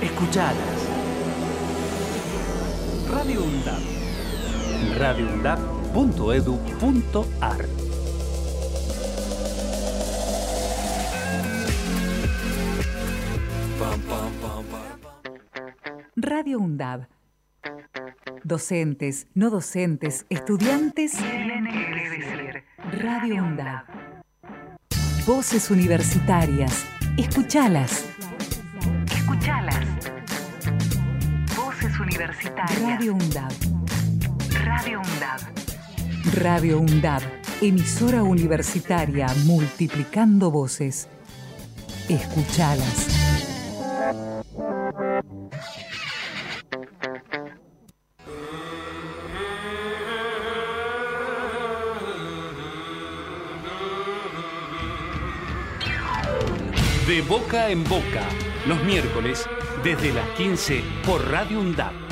Escuchalas. Radio UNDAP. radioundap.edu.ar Radio UNDAB. Docentes, no docentes, estudiantes. Radio UNDAB. Voces universitarias. Escuchalas. Escuchalas. Radio UNDAB. Radio UNDAB. Radio UNDAB. Emisora universitaria multiplicando voces. Escuchalas. De boca en boca, los miércoles desde las 15 por Radio UNDAP.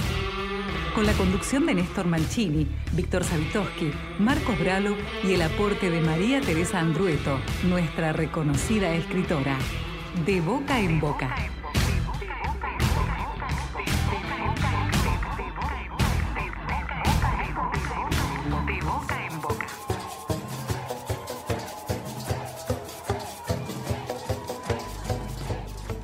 Con la conducción de Néstor Mancini, Víctor Savitoski, Marcos Bralo y el aporte de María Teresa Andrueto, nuestra reconocida escritora. De boca en boca.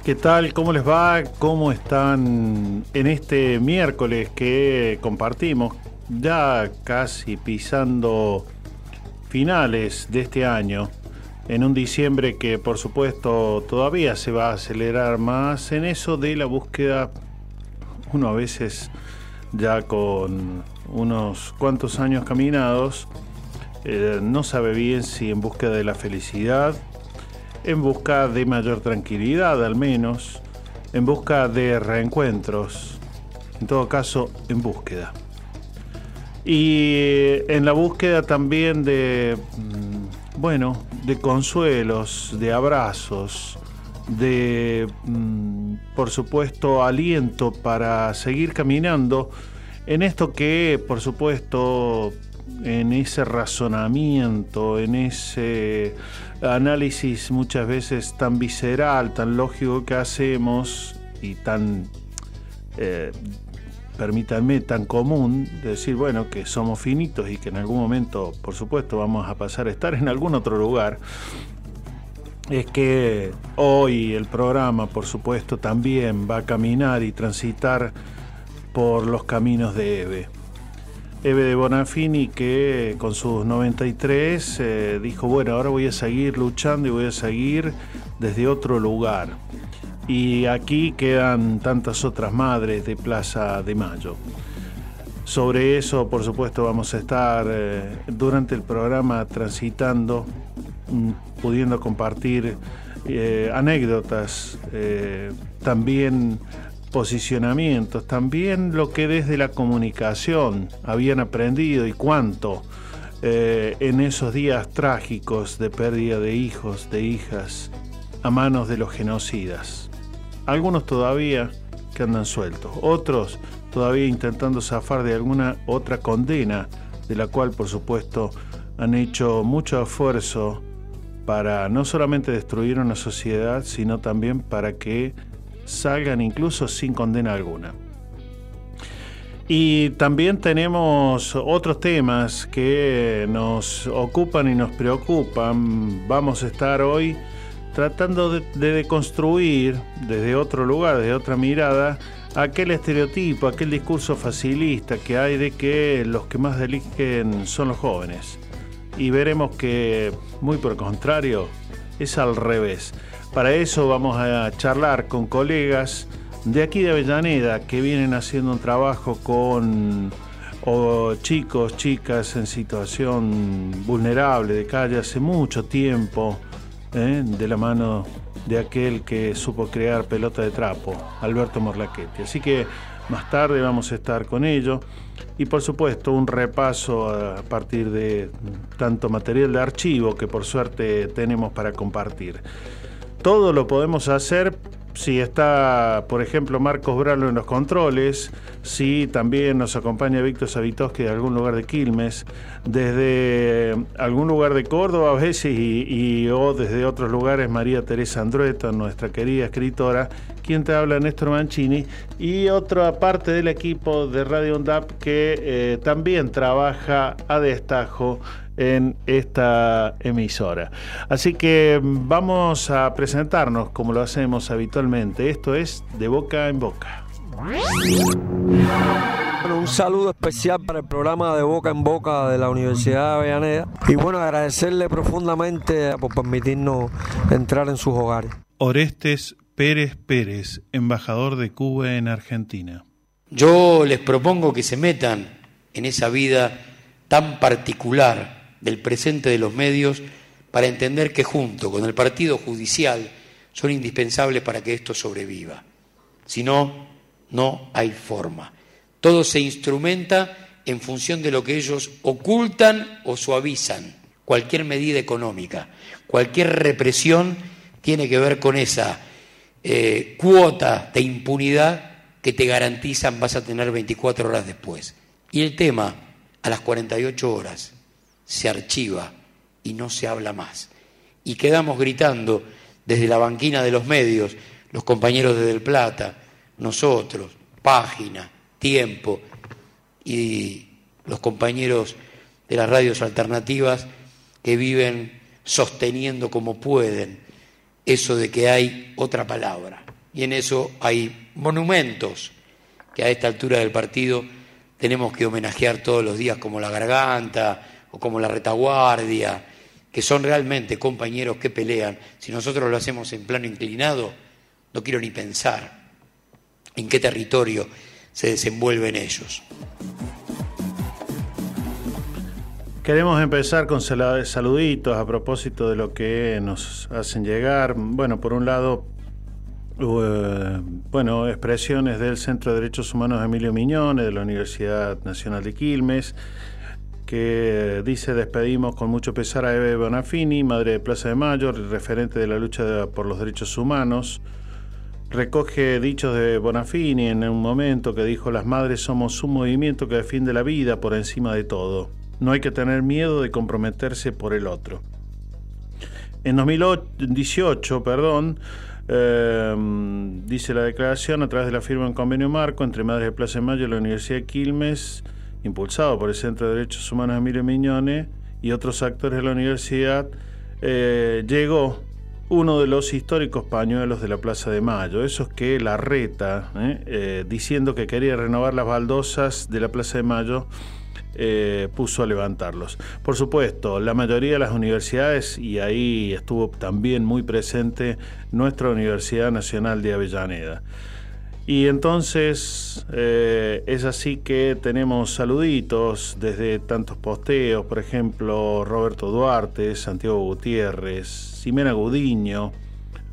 ¿Qué tal? ¿Cómo les va? ¿Cómo están en este miércoles que compartimos? Ya casi pisando finales de este año, en un diciembre que por supuesto todavía se va a acelerar más en eso de la búsqueda, uno a veces ya con unos cuantos años caminados, eh, no sabe bien si en búsqueda de la felicidad, en busca de mayor tranquilidad al menos, en busca de reencuentros, en todo caso en búsqueda. Y eh, en la búsqueda también de, mm, bueno, de consuelos, de abrazos, de, mm, por supuesto, aliento para seguir caminando en esto que, por supuesto, en ese razonamiento, en ese análisis muchas veces tan visceral, tan lógico que hacemos y tan, eh, permítanme, tan común, de decir, bueno, que somos finitos y que en algún momento, por supuesto, vamos a pasar a estar en algún otro lugar, es que hoy el programa, por supuesto, también va a caminar y transitar por los caminos de Eve. Eve de Bonafini que con sus 93 eh, dijo, bueno, ahora voy a seguir luchando y voy a seguir desde otro lugar. Y aquí quedan tantas otras madres de Plaza de Mayo. Sobre eso, por supuesto, vamos a estar eh, durante el programa transitando, mm, pudiendo compartir eh, anécdotas, también posicionamientos, también lo que desde la comunicación habían aprendido y cuánto eh, en esos días trágicos de pérdida de hijos, de hijas, a manos de los genocidas. Algunos todavía que andan sueltos, otros todavía intentando zafar de alguna otra condena, de la cual por supuesto han hecho mucho esfuerzo para no solamente destruir una sociedad, sino también para que salgan incluso sin condena alguna. Y también tenemos otros temas que nos ocupan y nos preocupan. Vamos a estar hoy tratando de, deconstruir desde otro lugar, desde otra mirada, aquel estereotipo, aquel discurso facilista que hay de que los que más delinquen son los jóvenes. Y veremos que, muy por contrario, es al revés. Para eso vamos a charlar con colegas de aquí de Avellaneda que vienen haciendo un trabajo con chicos, chicas en situación vulnerable de calle hace mucho tiempo, ¿eh? de la mano de aquel que supo crear pelota de trapo, Alberto Morlachetti. Así que más tarde vamos a estar con ellos y por supuesto un repaso a partir de tanto material de archivo que por suerte tenemos para compartir. Todo lo podemos hacer si está, por ejemplo, Marcos Bralo en los controles, si también nos acompaña Víctor Savitoski de algún lugar de Quilmes, desde algún lugar de Córdoba a veces y, o desde otros lugares María Teresa Andrueta, nuestra querida escritora, quien te habla Néstor Mancini, y otra parte del equipo de Radio UNDAP que eh, también trabaja a destajo en esta emisora. Así que vamos a presentarnos como lo hacemos habitualmente. Esto es De Boca en Boca. un saludo especial para el programa de Boca en Boca de la Universidad de Avellaneda y bueno, agradecerle profundamente por permitirnos entrar en sus hogares. Orestes Pérez Pérez, embajador de Cuba en Argentina. Yo les propongo que se metan en esa vida tan particular del presente de los medios para entender que junto con el partido judicial son indispensables para que esto sobreviva. Si no, no hay forma. Todo se instrumenta en función de lo que ellos ocultan o suavizan. Cualquier medida económica, cualquier represión tiene que ver con esa eh, cuota de impunidad que te garantizan vas a tener 24 horas después. Y el tema, a las 48 horas, se archiva y no se habla más. Y quedamos gritando desde la banquina de los medios, los compañeros de Del Plata, nosotros, Página, Tiempo y los compañeros de las radios alternativas que viven sosteniendo como pueden eso de que hay otra palabra. Y en eso hay monumentos que a esta altura del partido tenemos que homenajear todos los días, como la garganta, o como la retaguardia, que son realmente compañeros que pelean, si nosotros lo hacemos en plano inclinado, no quiero ni pensar en qué territorio se desenvuelven ellos. Queremos empezar con saluditos a propósito de lo que nos hacen llegar. Bueno, por un lado, eh, bueno, expresiones del Centro de Derechos Humanos Emilio Miñones, de la Universidad Nacional de Quilmes, que dice despedimos con mucho pesar a Eve Bonafini, madre de Plaza de Mayo, referente de la lucha por los derechos humanos. Recoge dichos de Bonafini en un momento que dijo las madres somos un movimiento que defiende la vida por encima de todo. No hay que tener miedo de comprometerse por el otro. En 2018, perdón, eh, dice la declaración a través de la firma en convenio marco entre Madres de Plaza de Mayo y la Universidad de Quilmes, impulsado por el Centro de Derechos Humanos Emilio Miñone y otros actores de la universidad, eh, llegó uno de los históricos pañuelos de la Plaza de Mayo, esos que la reta, eh, eh, diciendo que quería renovar las baldosas de la Plaza de Mayo, puso a levantarlos. Por supuesto, la mayoría de las universidades, y ahí estuvo también muy presente nuestra Universidad Nacional de Avellaneda. Y entonces eh, es así que tenemos saluditos desde tantos posteos, por ejemplo, Roberto Duarte, Santiago Gutiérrez, Ximena Gudiño,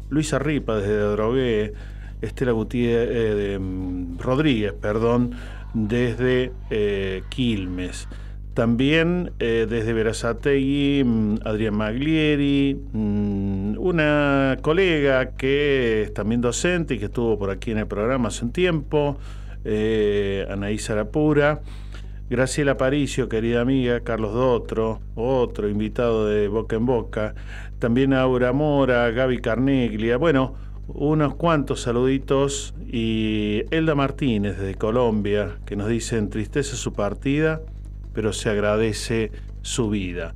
Luisa Ripa desde Drogué, Estela Gutiérrez, eh, mm, Rodríguez, perdón, desde eh, Quilmes. También desde Verazategui, mm, Adrián Maglieri, mm, una colega que es también docente y que estuvo por aquí en el programa hace un tiempo, eh, Anaís Arapura, Graciela Paricio, querida amiga, Carlos Dotro, otro invitado de Boca en Boca, también Aura Mora, Gaby Carneglia, bueno, unos cuantos saluditos. Y Elda Martínez de Colombia, que nos dice tristeza su partida pero se agradece su vida.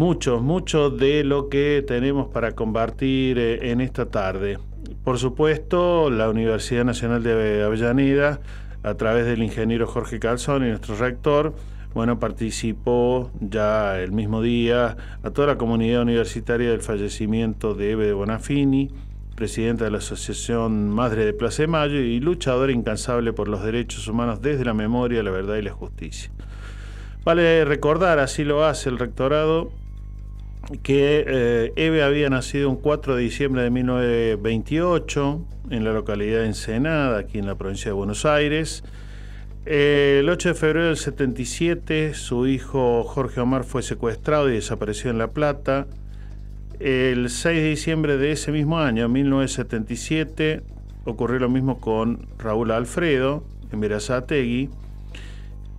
Mucho, mucho de lo que tenemos para compartir eh, en esta tarde. Por supuesto, la Universidad Nacional de Avellaneda, a través del ingeniero Jorge Calzón y nuestro rector, bueno, participó ya el mismo día a toda la comunidad universitaria del fallecimiento de Eve de Bonafini, presidenta de la Asociación Madre de Plaza de Mayo y luchadora incansable por los derechos humanos desde la memoria, la verdad y la justicia. Vale recordar, así lo hace el rectorado, que eh, Eve había nacido un 4 de diciembre de 1928 en la localidad de Ensenada, aquí en la provincia de Buenos Aires. el 8 de febrero del 77, su hijo Jorge Omar fue secuestrado y desapareció en La Plata. el 6 de diciembre de ese mismo año, 1977, ocurrió lo mismo con Raúl Alfredo en Verazategui.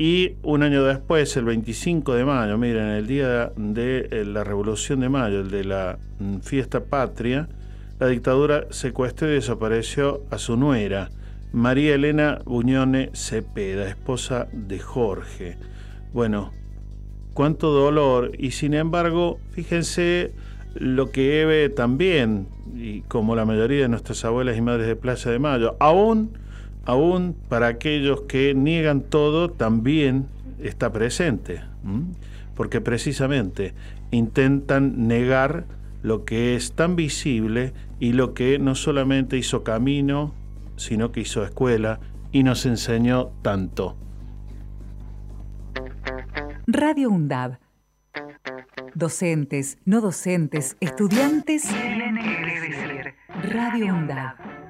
Y un año después, el 25 de mayo, miren, el día de eh, la Revolución de Mayo, el de la mm, fiesta patria, la dictadura secuestró y desapareció a su nuera, María Elena Buñone Cepeda, esposa de Jorge. Bueno, cuánto dolor y sin embargo, fíjense lo que Eve también, y como la mayoría de nuestras abuelas y madres de Plaza de Mayo, aún, aún para aquellos que niegan todo, también está presente, porque precisamente intentan negar lo que es tan visible y lo que no solamente hizo camino, sino que hizo escuela y nos enseñó tanto. Radio UNDAB. Docentes, no docentes, estudiantes. Radio UNDAB.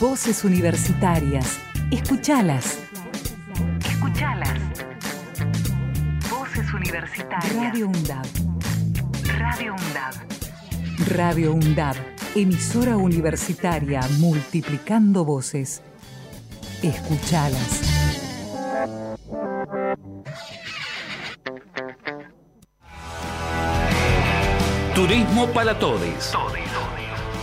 Voces universitarias. Escuchalas. Escuchalas. Voces universitarias. Radio UNDAB. Radio UNDAB. Radio UNDAB. Emisora universitaria multiplicando voces. Escuchalas. Turismo para todos.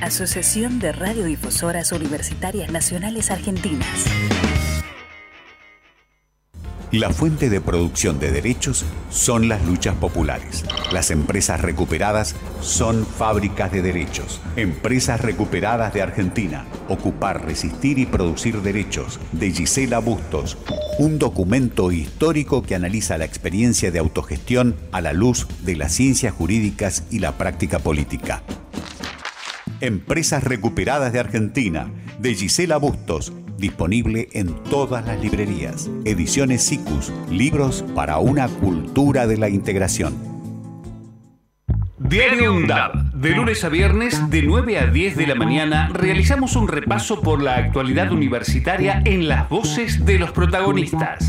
Asociación de Radiodifusoras Universitarias Nacionales Argentinas. La fuente de producción de derechos son las luchas populares. Las empresas recuperadas son fábricas de derechos. Empresas recuperadas de Argentina. Ocupar, resistir y producir derechos. De Gisela Bustos. Un documento histórico que analiza la experiencia de autogestión a la luz de las ciencias jurídicas y la práctica política. Empresas Recuperadas de Argentina, de Gisela Bustos, disponible en todas las librerías. Ediciones SICUS, libros para una cultura de la integración. Diario UNDAB. De lunes a viernes, de 9 a 10 de la mañana, realizamos un repaso por la actualidad universitaria en las voces de los protagonistas.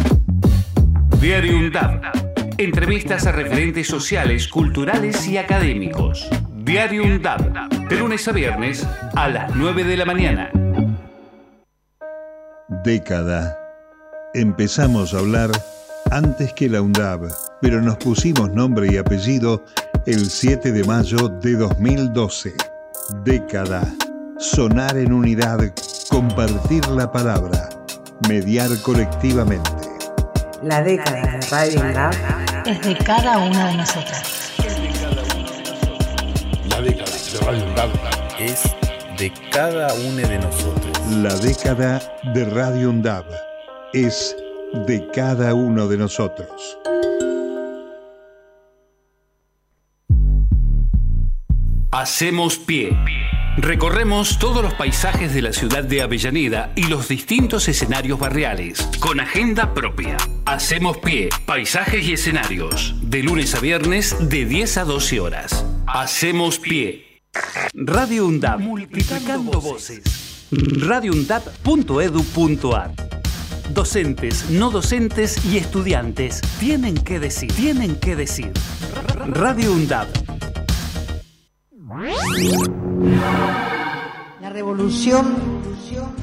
Diario UNDAB. Entrevistas a referentes sociales, culturales y académicos. Diario UNDAB. De lunes a viernes, a las 9 de la mañana. Década. Empezamos a hablar antes que la UNDAB, pero nos pusimos nombre y apellido el 7 de mayo de 2012. Década. Sonar en unidad, compartir la palabra, mediar colectivamente. La década de Radio UNDAB es de cada una de nosotras. Es de cada uno de nosotros. La década de Radio UNDAB es de cada uno de nosotros. Hacemos pie. Recorremos todos los paisajes de la ciudad de Avellaneda y los distintos escenarios barriales, con agenda propia. Hacemos pie, paisajes y escenarios, de lunes a viernes de 10 a 12 horas. Hacemos pie. Radio UNDAP, multiplicando voces. radioundap.edu.ar Docentes, no docentes y estudiantes tienen que decir, tienen que decir. Radio UNDAP. La revolución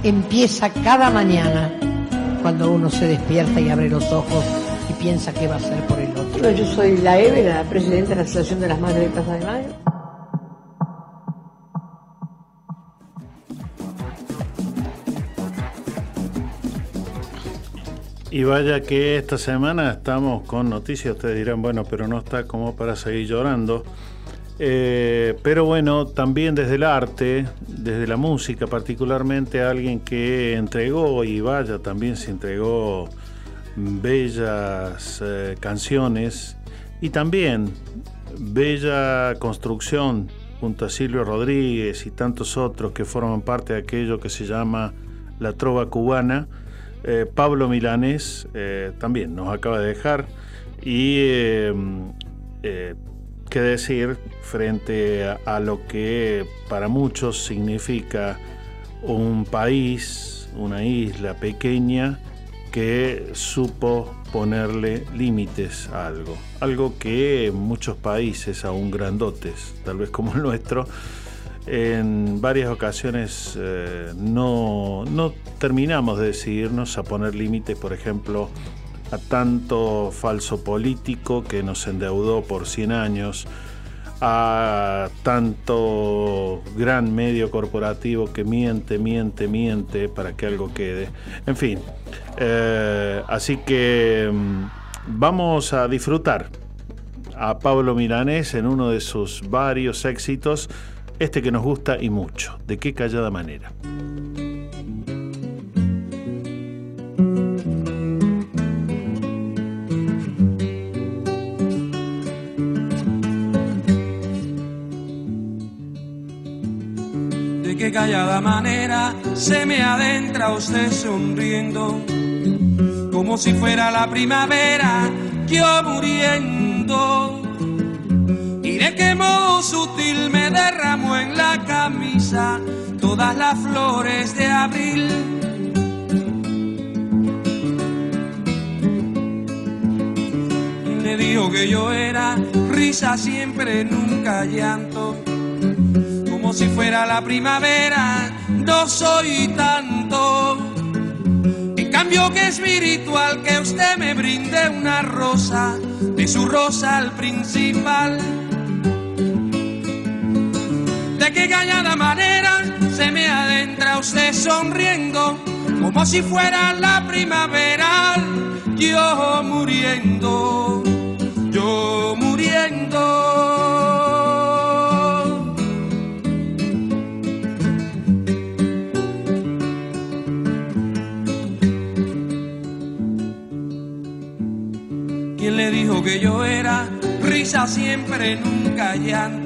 empieza cada mañana cuando uno se despierta y abre los ojos y piensa qué va a hacer por el otro. Yo soy la Eve, la presidenta de la Asociación de las Madres de Plaza de Mayo. Y vaya que esta semana estamos con noticias, ustedes dirán, bueno, pero no está como para seguir llorando. Eh, pero bueno, también desde el arte, desde la música particularmente, alguien que entregó y vaya, también se entregó bellas eh, canciones y también bella construcción junto a Silvio Rodríguez y tantos otros que forman parte de aquello que se llama la trova cubana. Eh, Pablo Milanés eh, también nos acaba de dejar. Y eh, qué decir frente a, a, lo que para muchos significa un país, una isla pequeña que supo ponerle límites a algo, algo que muchos países aún grandotes, tal vez como el nuestro, en varias ocasiones eh, no, no, terminamos de decidirnos a poner límites, por ejemplo, a tanto falso político que nos endeudó por 100 años, a tanto gran medio corporativo que miente, miente, miente para que algo quede. En fin, eh, así que mm, vamos a disfrutar a Pablo Milanés en uno de sus varios éxitos este que nos gusta y mucho. ¿De qué callada manera? De qué callada manera se me adentra usted sonriendo, como si fuera la primavera, yo muriendo qué modo sutil me derramó en la camisa todas las flores de abril. Me dijo que yo era risa siempre, nunca llanto, como si fuera la primavera, no soy tanto. En cambio que espiritual que usted me brinde una rosa, de su rosa al principal de qué callada manera se me adentra usted sonriendo, como si fuera la primavera, yo muriendo, yo muriendo. ¿Quién le dijo que yo era risa siempre, nunca llanto?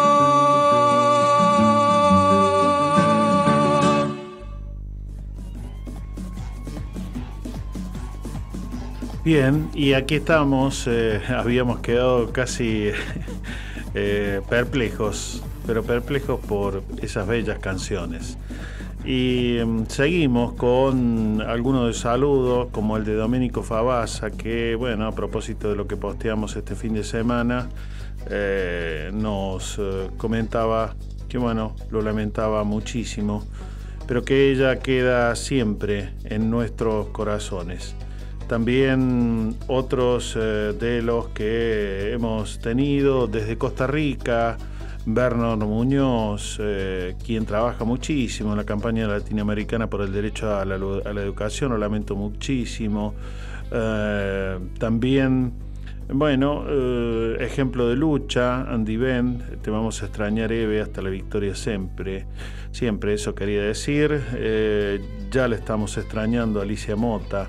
Bien, y aquí estamos, eh, habíamos quedado casi eh, perplejos, pero perplejos por esas bellas canciones. Y um, seguimos con algunos de saludos, como el de Domenico Favasa, que, bueno, a propósito de lo que posteamos este fin de semana, eh, nos comentaba que, bueno, lo lamentaba muchísimo, pero que ella queda siempre en nuestros corazones. También otros eh, de los que hemos tenido desde Costa Rica, Bernard Muñoz, eh, quien trabaja muchísimo en la campaña latinoamericana por el derecho a la, educación, lo lamento muchísimo. Eh, también, bueno, ejemplo de lucha, Andy Ben, te vamos a extrañar Eve hasta la victoria siempre, siempre eso quería decir. ya le estamos extrañando a Alicia Mota.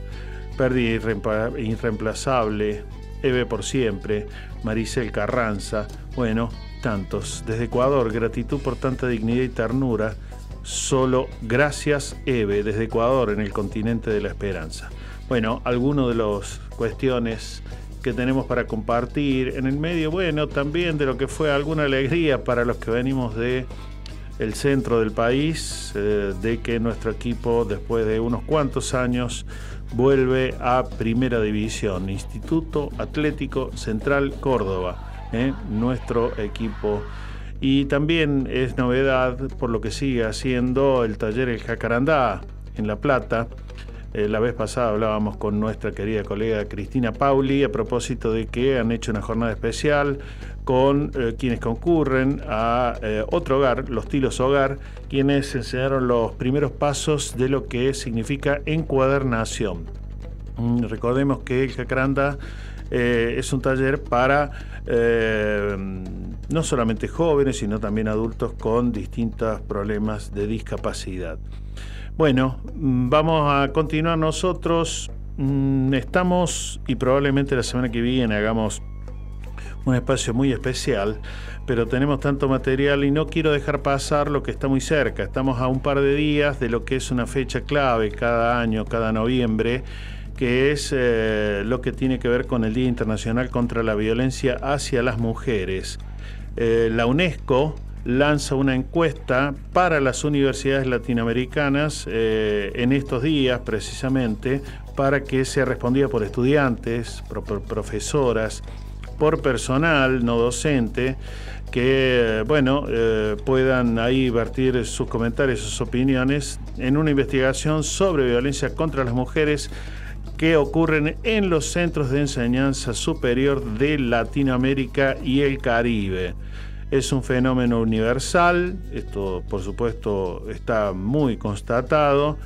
Pérdida irreemplazable, Eve por siempre, Maricel Carranza, bueno, tantos. Desde Ecuador, gratitud por tanta dignidad y ternura. Solo gracias, Eve, desde Ecuador, en el continente de la esperanza. Bueno, algunas de las cuestiones que tenemos para compartir en el medio, bueno, también de lo que fue alguna alegría para los que venimos de el centro del país, eh, de que nuestro equipo, después de unos cuantos años, vuelve a Primera División, Instituto Atlético Central Córdoba, ¿eh? nuestro equipo. Y también es novedad por lo que sigue haciendo el taller El Jacarandá en La Plata. Eh, la vez pasada hablábamos con nuestra querida colega Cristina Pauli a propósito de que han hecho una jornada especial con eh, quienes concurren a eh, otro hogar, los Tilos Hogar, quienes enseñaron los primeros pasos de lo que significa encuadernación. Mm, recordemos que el Jacaranda es un taller para no solamente jóvenes, sino también adultos con distintos problemas de discapacidad. Bueno, mm, vamos a continuar nosotros. Mm, estamos y probablemente la semana que viene hagamos un espacio muy especial, pero tenemos tanto material y no quiero dejar pasar lo que está muy cerca. Estamos a un par de días de lo que es una fecha clave cada año, cada noviembre, que es eh, lo que tiene que ver con el Día Internacional contra la Violencia hacia las Mujeres. Eh, la UNESCO lanza una encuesta para las universidades latinoamericanas eh, en estos días precisamente para que sea respondida por estudiantes, profesoras, por personal no docente que bueno eh, puedan ahí vertir sus comentarios, sus opiniones en una investigación sobre violencia contra las mujeres que ocurren en los centros de enseñanza superior de Latinoamérica y el Caribe. Es un fenómeno universal, esto por supuesto está muy constatado,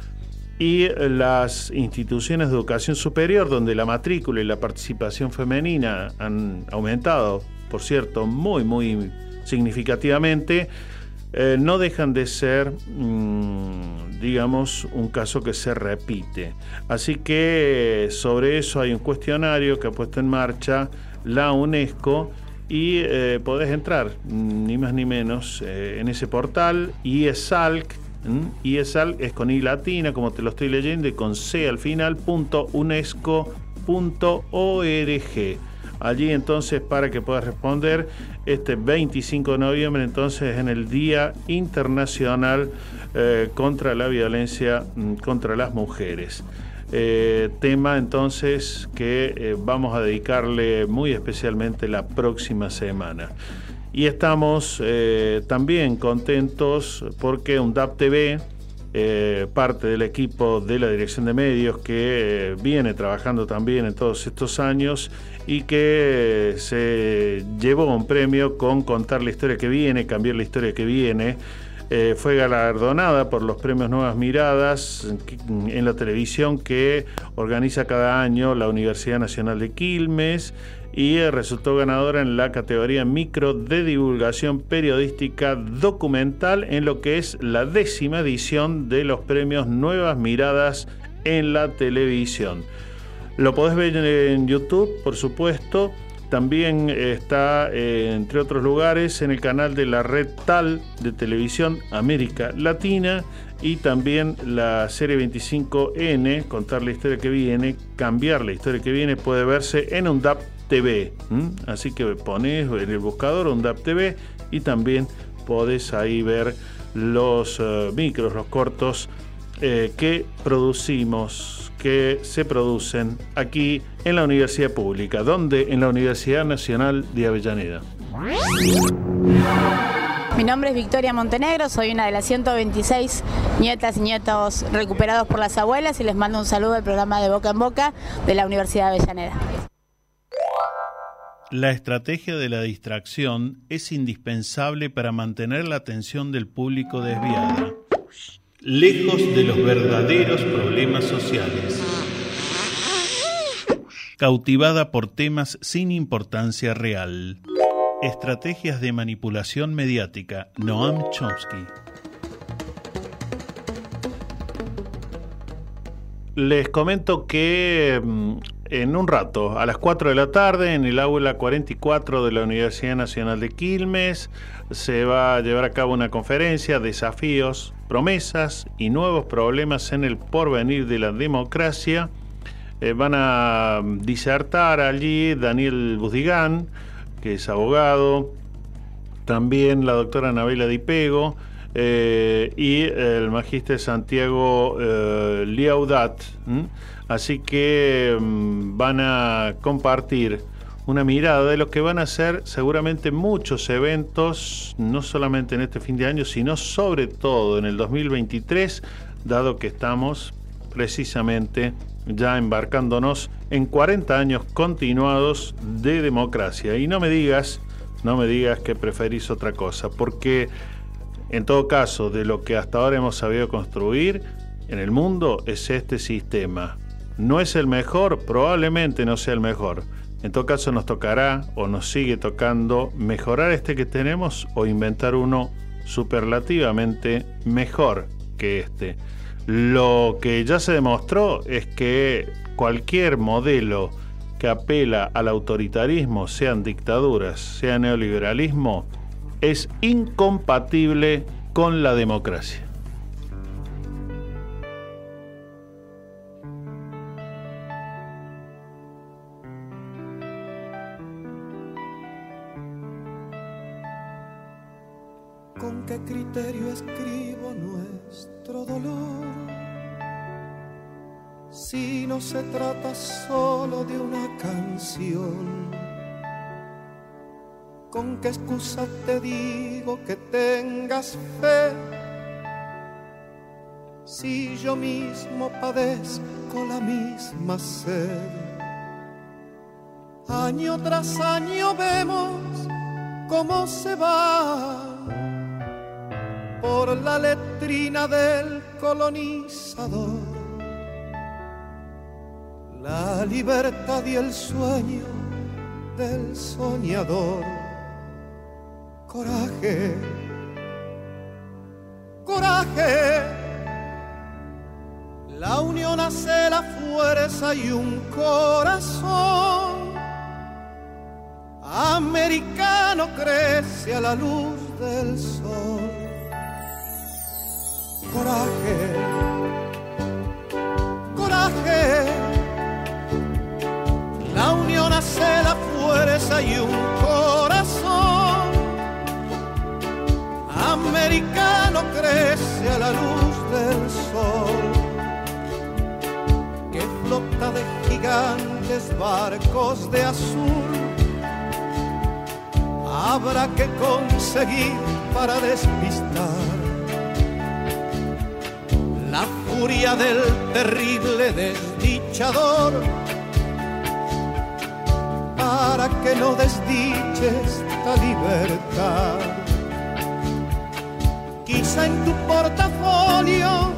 y las instituciones de educación superior, donde la matrícula y la participación femenina han aumentado, por cierto, muy, muy significativamente, eh, no dejan de ser, mm, digamos, un caso que se repite. Así que sobre eso hay un cuestionario que ha puesto en marcha la UNESCO y eh, podés entrar, ni más ni menos, eh, en ese portal IESALC. IESALC es con I latina, como te lo estoy leyendo, y con C al final, punto unesco.org. Allí entonces para que puedas responder este 25 de noviembre entonces en el Día Internacional eh, contra la Violencia mm, contra las Mujeres. Eh, tema entonces que eh, vamos a dedicarle muy especialmente la próxima semana. Y estamos eh, también contentos porque UNDAP TV, parte del equipo de la Dirección de Medios que viene trabajando también en todos estos años y que se llevó un premio con contar la historia que viene, cambiar la historia que viene. Eh, fue galardonada por los premios Nuevas Miradas en la televisión que organiza cada año la Universidad Nacional de Quilmes y resultó ganadora en la categoría micro de divulgación periodística documental en lo que es la décima edición de los premios Nuevas Miradas en la televisión. Lo podés ver en YouTube, por supuesto. También está, eh, entre otros lugares, en el canal de la red TAL de televisión América Latina y también la serie 25N, Contar la historia que viene, Cambiar la historia que viene, puede verse en UNDAP TV. Así que pones en el buscador UNDAP TV y también podés ahí ver los eh, micros, los cortos eh, que producimos que se producen aquí en la Universidad Pública. donde En la Universidad Nacional de Avellaneda. Mi nombre es Victoria Montenegro, soy una de las 126 nietas y nietos recuperados por las abuelas y les mando un saludo al programa de Boca en Boca de la Universidad de Avellaneda. La estrategia de la distracción es indispensable para mantener la atención del público desviada lejos de los verdaderos problemas sociales, cautivada por temas sin importancia real. Estrategias de manipulación mediática, Noam Chomsky. Les comento que mm, en un rato, a las 4 de la tarde, en el aula 44 de la Universidad Nacional de Quilmes, se va a llevar a cabo una conferencia, Desafíos, Promesas y Nuevos Problemas en el Porvenir de la Democracia. Eh, van a disertar allí Daniel Buzdigán, que es abogado, también la doctora Anabela Dipego, eh, y el magíster Santiago eh, Liaudat. Así que mm, van a compartir una mirada de lo que van a ser seguramente muchos eventos, no solamente en este fin de año, sino sobre todo en el 2023, dado que estamos precisamente ya embarcándonos en 40 años continuados de democracia. Y no me digas, no me digas que preferís otra cosa, porque en todo caso, de lo que hasta ahora hemos sabido construir en el mundo es este sistema. No es el mejor, probablemente no sea el mejor. En todo caso nos tocará o nos sigue tocando mejorar este que tenemos o inventar uno superlativamente mejor que este. Lo que ya se demostró es que cualquier modelo que apela al autoritarismo, sean dictaduras, sea neoliberalismo, es incompatible con la democracia. Qué criterio escribo nuestro dolor? Si no se trata solo de una canción. ¿Con qué excusa te digo que tengas fe? Si yo mismo padezco la misma sed. Año tras año vemos cómo se va por la letrina del colonizador. La libertad y el sueño del soñador. Coraje, coraje. La unión hace la fuerza y un corazón americano crece a la luz del sol coraje, coraje. La unión hace la fuerza y un corazón americano crece a la luz del sol que flota de gigantes barcos de azul. Habrá que conseguir para despistar furia del terrible desdichador, para que no desdiche esta libertad. Quizá en tu portafolio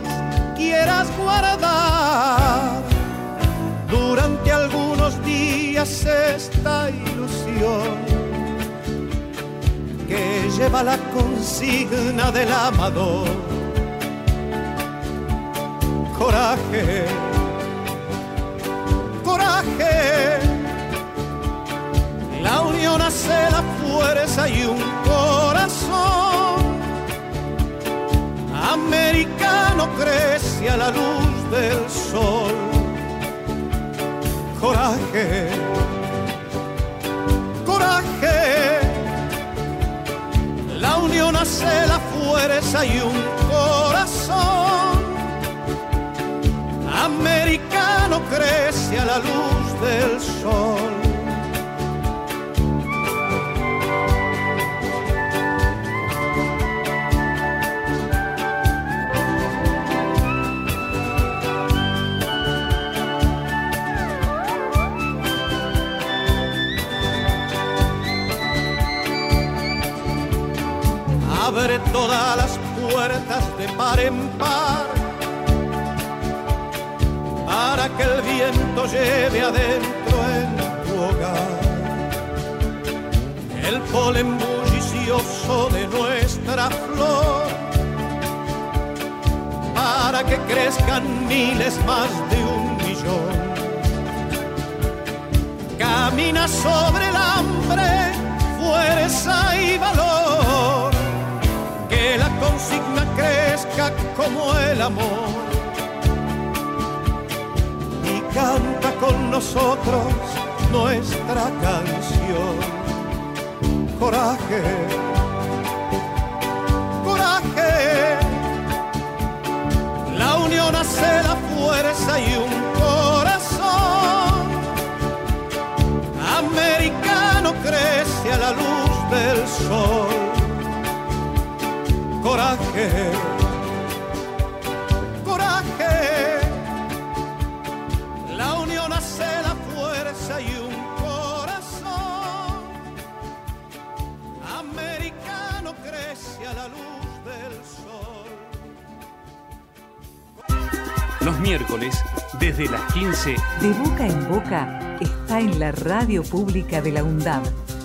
quieras guardar durante algunos días esta ilusión que lleva la consigna del amador coraje, coraje. La unión hace la fuerza y un corazón americano crece a la luz del sol. Coraje, coraje. La unión hace la fuerza y un corazón americano crece a la luz del sol. Abre todas las puertas de par en par para que el viento lleve adentro en tu hogar el polen bullicioso de nuestra flor, para que crezcan miles más de un millón. Camina sobre el hambre, fuerza y valor, que la consigna crezca como el amor canta con nosotros nuestra canción. Coraje, coraje. La unión hace la fuerza y un corazón. Americano crece a la luz del sol. Coraje Los miércoles, desde las 15, De boca en boca está en la radio pública de la UNDAB,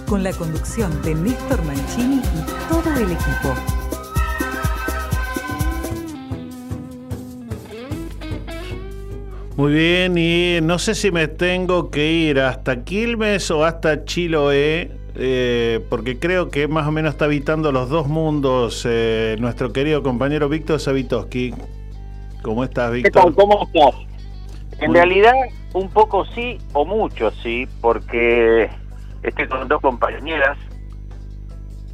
con la conducción de Néstor Mancini y todo el equipo. Muy bien, y no sé si me tengo que ir hasta Quilmes o hasta Chiloé, eh, porque creo que más o menos está habitando los dos mundos eh, nuestro querido compañero Víctor Savitoski. ¿Cómo estás, ¿Qué Víctor? ¿Cómo estás? En Muy- realidad, un poco sí o mucho sí, porque estoy con dos compañeras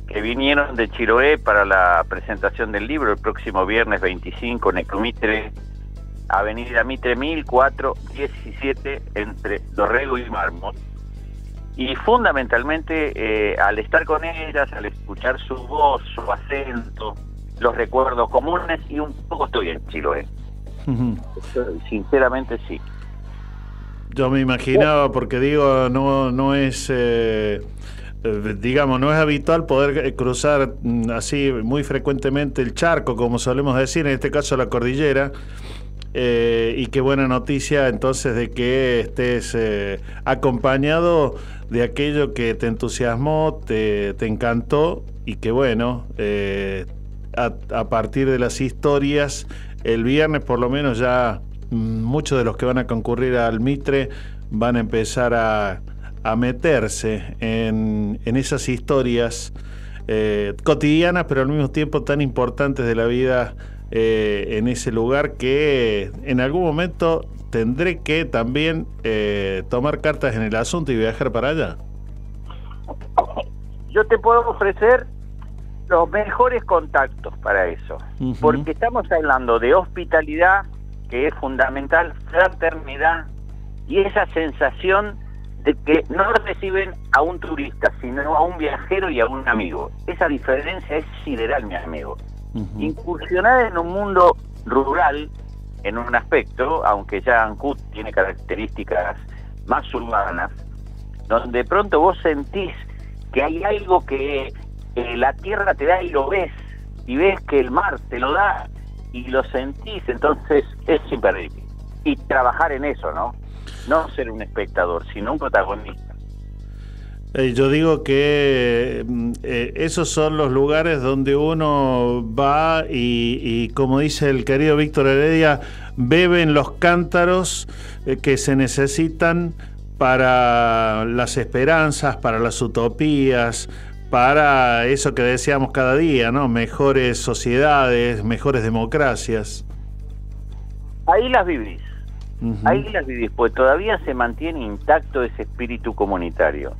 que vinieron de Chiloé para la presentación del libro el próximo viernes 25 en Ecomitre, Avenida Mitre 1417, entre Dorrego y Mármol. Y fundamentalmente, eh, al estar con ellas, al escuchar su voz, su acento, los recuerdos comunes, y un poco estoy en Chiloé. Sinceramente sí. Yo me imaginaba, porque digo, no, no es, eh, eh, digamos, no es habitual poder eh, cruzar mm, así muy frecuentemente el charco, como solemos decir, en este caso la cordillera. Y qué buena noticia entonces de que estés acompañado de aquello que te entusiasmó, te, te encantó y que bueno, a partir de las historias, el viernes por lo menos ya mm, muchos de los que van a concurrir al Mitre van a empezar a, a meterse en, en esas historias eh, cotidianas, pero al mismo tiempo tan importantes de la vida eh, en ese lugar que en algún momento tendré que también eh, tomar cartas en el asunto y viajar para allá. Yo te puedo ofrecer los mejores contactos para eso, porque estamos hablando de hospitalidad, que es fundamental, fraternidad y esa sensación de que no reciben a un turista, sino a un viajero y a un amigo. Esa diferencia es sideral, mi amigo. Incursionar en un mundo rural, en un aspecto, aunque ya Ancud tiene características más urbanas, donde de pronto vos sentís que hay algo que la tierra te da y lo ves, y ves que el mar te lo da y lo sentís, entonces es imperdible. Y trabajar en eso, ¿no? No ser un espectador, sino un protagonista. Yo digo que mm, eh, esos son los lugares donde uno va y, y, como dice el querido Víctor Heredia, beben los cántaros eh, que se necesitan para las esperanzas, para las utopías, para eso que deseamos cada día, ¿no? Mejores sociedades, mejores democracias. Ahí las vivís. Ahí las vivís, pues todavía se mantiene intacto ese espíritu comunitario.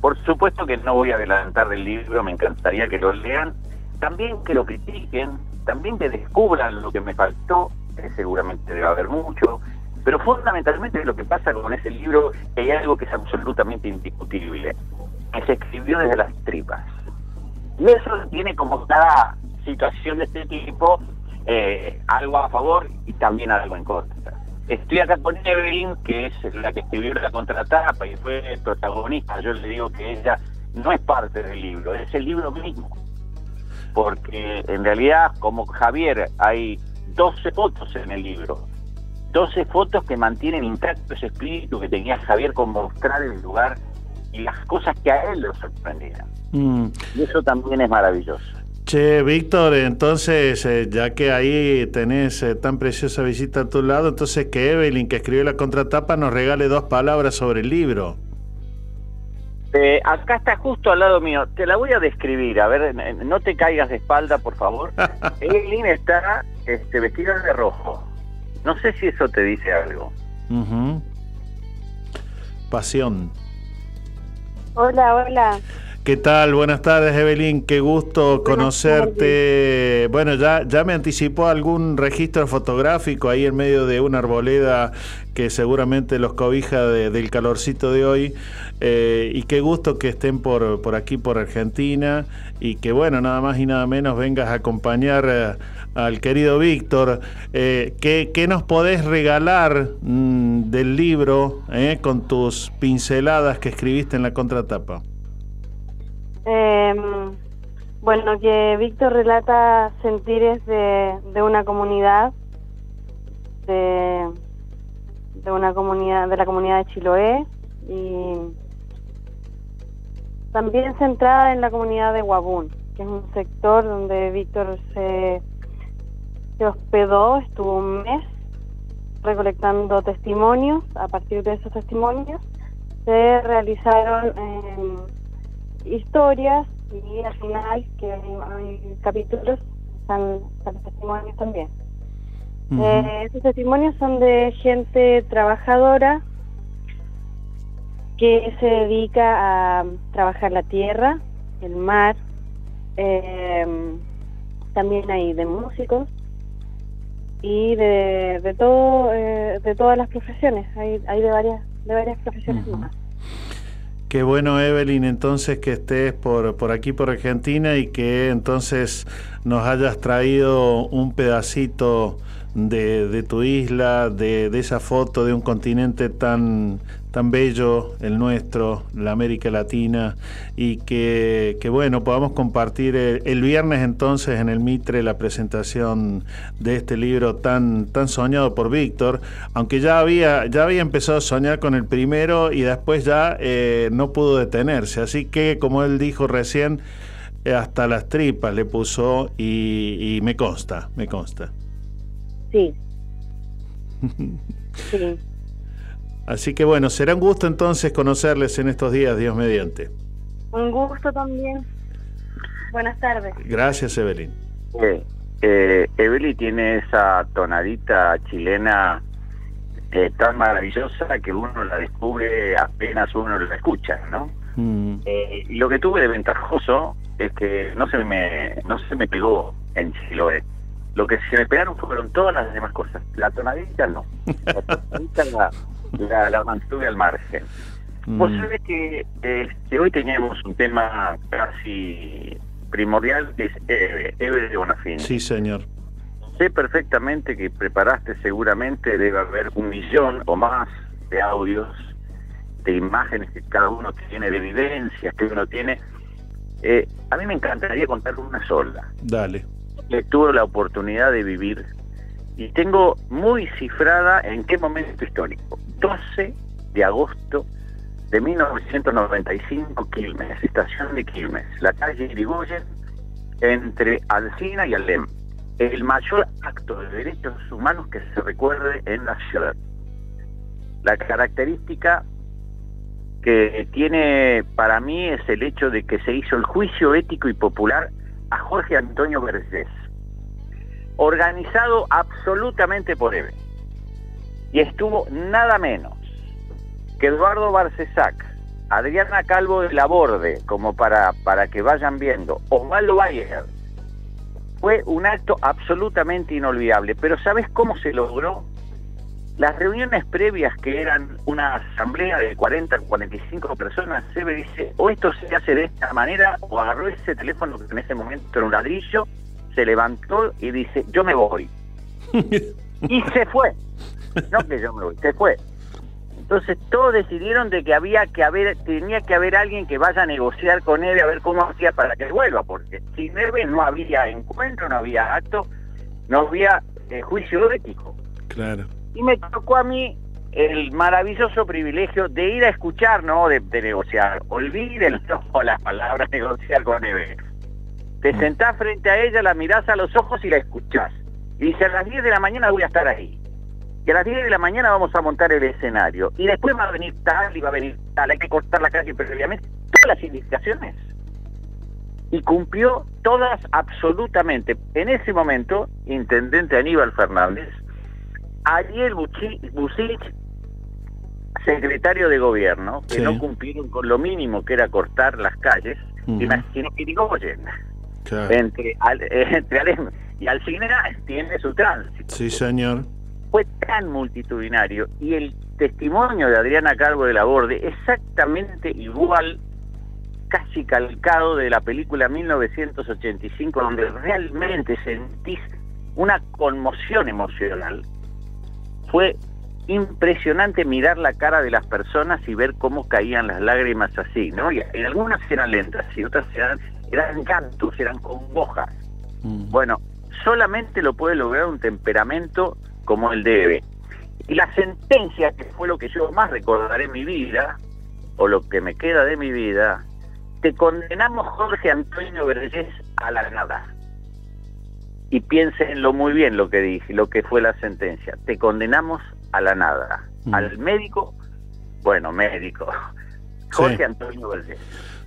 Por supuesto que no voy a adelantar del libro, me encantaría que lo lean, también que lo critiquen, también que descubran lo que me faltó, que seguramente debe haber mucho, pero fundamentalmente lo que pasa con ese libro es que hay algo que es absolutamente indiscutible, que se escribió desde las tripas. Y eso tiene como cada situación de este tipo eh, algo a favor y también algo en contra. Estoy acá con Evelyn, que es la que escribió la contratapa y fue protagonista. Yo le digo que ella no es parte del libro, es el libro mismo. Porque en realidad, como Javier, hay 12 fotos en el libro. 12 fotos que mantienen intacto ese espíritu que tenía Javier con mostrar el lugar y las cosas que a él lo sorprendían. Mm. Y eso también es maravilloso. Che, Víctor, entonces, eh, ya que ahí tenés eh, tan preciosa visita a tu lado, entonces que Evelyn, que escribió la contratapa, nos regale dos palabras sobre el libro. Eh, acá está justo al lado mío. Te la voy a describir. A ver, no te caigas de espalda, por favor. Evelyn está este, vestida de rojo. No sé si eso te dice algo. Pasión. Hola, hola. ¿Qué tal? Buenas tardes, Evelyn. Qué gusto conocerte. Bueno, ya, ya me anticipó algún registro fotográfico ahí en medio de una arboleda que seguramente los cobija del calorcito de hoy. Eh, y qué gusto que estén por, por aquí, por Argentina. Y que, bueno, nada más y nada menos vengas a acompañar eh, al querido Víctor. Eh, ¿qué, nos podés regalar mm, del libro con tus pinceladas que escribiste en la contratapa? Eh, bueno, que Víctor relata sentires de, de una comunidad, de, de, una comunidad, de la comunidad de Chiloé y también centrada en la comunidad de Guabún, que es un sector donde Víctor se, se hospedó, estuvo un mes recolectando testimonios. A partir de esos testimonios se realizaron eh, historias y al final que hay, capítulos están, los testimonios también. Eh, esos testimonios son de gente trabajadora que se dedica a trabajar la tierra, el mar, em, también hay de músicos y de, de todo eh, de todas las profesiones. Hay, hay de varias de varias profesiones más. Qué bueno, Evelyn, entonces que estés por, por aquí, por Argentina, y que entonces nos hayas traído un pedacito de, de tu isla, de, de, esa foto de un continente tan, tan bello, el nuestro, la América Latina, y que, que bueno, podamos compartir el, viernes entonces en el Mitre la presentación de este libro tan, tan soñado por Víctor, aunque ya había, ya había empezado a soñar con el primero y después ya eh, no pudo detenerse, así que como él dijo recién, eh, hasta las tripas le puso y, y me consta, me consta. Sí. sí. Así que bueno, será un gusto entonces conocerles en estos días, Dios mediante. Un gusto también. Buenas tardes. Gracias, Evelyn. Eh, Evelyn tiene esa tonadita chilena eh, tan maravillosa que uno la descubre apenas uno la escucha, ¿no? Mm. Eh, y lo que tuve de ventajoso es que no se me no se me pegó en Chiloé. Lo que se me pegaron fueron todas las demás cosas. La tonadita no. La tonadita la, la, mantuve al margen. Vos mm. sabés que este, hoy teníamos un tema casi primordial, que es Eve, de Bonafini. Sí, señor. Sé perfectamente que preparaste seguramente, debe haber un millón o más de audios, de imágenes que cada uno tiene, de vivencias que uno tiene. Eh, a mí me encantaría contar una sola. Dale que tuve la oportunidad de vivir y tengo muy cifrada en qué momento histórico. 12 de agosto de 1995, Quilmes, estación de Quilmes, la calle Irigoyen, entre Alcina y Alem. El mayor acto de derechos humanos que se recuerde en la ciudad. La característica que tiene para mí es el hecho de que se hizo el juicio ético y popular a Jorge Antonio Vergés, organizado absolutamente por él. Y estuvo nada menos que Eduardo Barcesac, Adriana Calvo de Laborde, como para, para que vayan viendo, Osvaldo Bayer. Fue un acto absolutamente inolvidable. Pero ¿sabes cómo se logró? Las reuniones previas, que eran una asamblea de 40, 45 personas, se dice, o esto se hace de esta manera, o agarró ese teléfono que en ese momento era un ladrillo, se levantó y dice, yo me voy. y se fue. No que yo me voy, se fue. Entonces todos decidieron de que había que haber, tenía que haber alguien que vaya a negociar con él a ver cómo hacía para que vuelva, porque sin Eve no había encuentro, no había acto, no había eh, juicio ético. Claro y me tocó a mí el maravilloso privilegio de ir a escuchar, no de, negociar. Olvídenlo las palabras negociar con Eve. Te sentás frente a ella, la mirás a los ojos y la escuchás. Y dice, a las 10 de la mañana voy a estar ahí. Y a las 10 de la mañana vamos a montar el escenario. Y después va a venir tal y va a venir tal. Hay que cortar la calle previamente. Todas las indicaciones. Y cumplió todas absolutamente. En ese momento, Intendente Aníbal Fernández Ariel Bucich, secretario de gobierno, que no cumplieron con lo mínimo que era cortar las calles. Imagínate que Irigoyen, Claro. entre, Al- entre Alem y Alcina tiene su tránsito. Sí, señor. Fue tan multitudinario y el testimonio de Adriana Cargo de la Borde exactamente igual, casi calcado de la película 1985, donde realmente sentís una conmoción emocional. Fue impresionante mirar la cara de las personas y ver cómo caían las lágrimas así, ¿no? Y en algunas eran lentas y otras eran, eran cantos, eran congojas. Bueno, solamente lo puede lograr un temperamento como el de Eve. Y la sentencia, que fue lo que yo más recordaré en mi vida, o lo que me queda de mi vida, te condenamos Jorge Antonio Vergés a la nada. Y piénsenlo muy bien lo que dije, lo que fue la sentencia. Te condenamos a la nada. Al médico, bueno, médico. Jorge Antonio Vergés.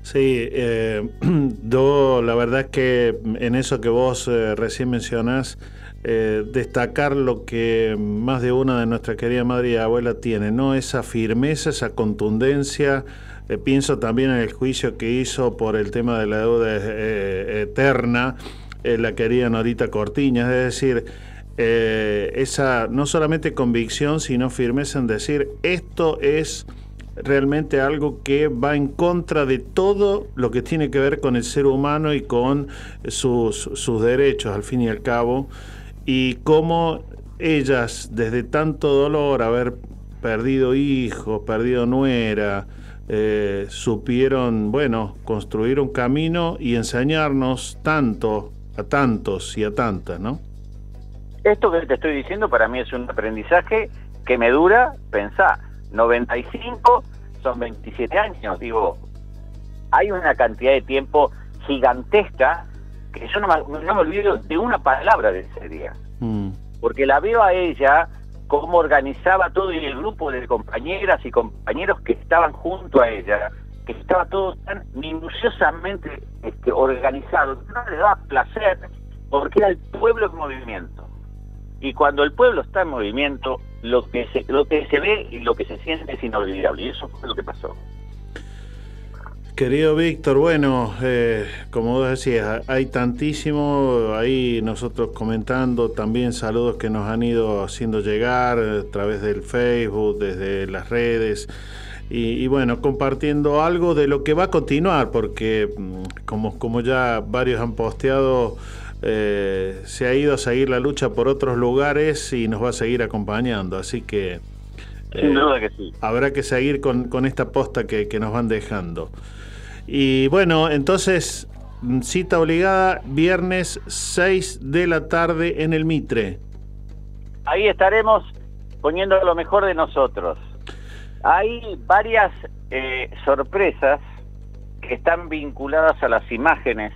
Sí, eh, yo la verdad es que en eso que vos eh, recién mencionás, eh, destacar lo que más de una de nuestra querida madre y abuela tiene, ¿no? Esa firmeza, esa contundencia. Eh, pienso también en el juicio que hizo por el tema de la deuda eh, eterna, eh, la querida Norita Cortiñas, es decir, esa no solamente convicción, sino firmeza en decir esto es realmente algo que va en contra de todo lo que tiene que ver con el ser humano y con sus derechos, al fin y al cabo, y cómo ellas, desde tanto dolor, haber perdido hijos, perdido nuera, eh, supieron, bueno, construir un camino y enseñarnos tanto a tantos y a tantas, ¿no? Esto que te estoy diciendo para mí es un aprendizaje que me dura, pensá, 95 son 27 años, digo, hay una cantidad de tiempo gigantesca que yo no me, no me olvido de una palabra de ese día, porque la veo a ella cómo organizaba todo y el grupo de compañeras y compañeros que estaban junto a ella, que estaba todo tan minuciosamente este, organizado, no le daba placer, porque era el pueblo en movimiento. Y cuando el pueblo está en movimiento, lo que se, lo que se ve y lo que se siente es inolvidable. Y eso fue lo que pasó. Querido Víctor, bueno, eh, como vos decías, hay tantísimo, ahí nosotros comentando también saludos que nos han ido haciendo llegar a través del Facebook, desde las redes, y, y bueno, compartiendo algo de lo que va a continuar, porque mm, como, como ya varios han posteado, eh, se ha ido a seguir la lucha por otros lugares y nos va a seguir acompañando, así que... Sin duda que sí. Habrá que seguir con, con esta posta que, que nos van dejando. Y bueno, entonces, cita obligada, viernes 6 de la tarde en el Mitre. Ahí estaremos poniendo lo mejor de nosotros. Hay varias eh, sorpresas que están vinculadas a las imágenes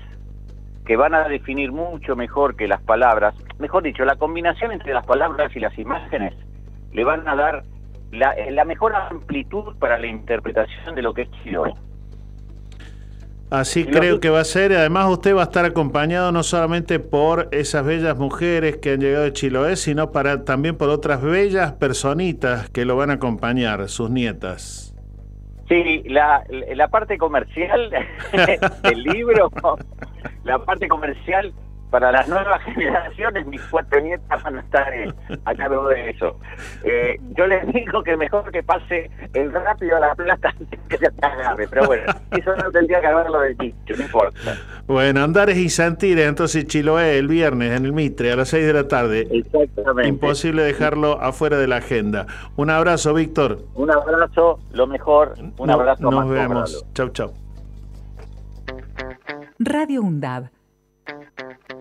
que van a definir mucho mejor que las palabras. Mejor dicho, la combinación entre las palabras y las imágenes le van a dar la, la mejor amplitud para la interpretación de lo que es Chiloé. Así creo que va a ser. Además, usted va a estar acompañado no solamente por esas bellas mujeres que han llegado de Chiloé, sino para, también por otras bellas personitas que lo van a acompañar, sus nietas. Sí, la, la parte comercial del libro, la parte comercial para las nuevas generaciones, mis cuatro nietas van a estar eh, a cargo de eso. Eh, yo les digo que mejor que pase el rápido a la plata antes que se agarre, pero bueno, eso no tendría que haberlo de dicho, no importa. Bueno, Andares y Santires, entonces Chiloé el viernes en el Mitre a las 6 de la tarde. Exactamente. Imposible dejarlo afuera de la agenda. Un abrazo, Víctor. Un abrazo, lo mejor, un No- abrazo Nos más vemos. Chau, chau. Radio UNDAB.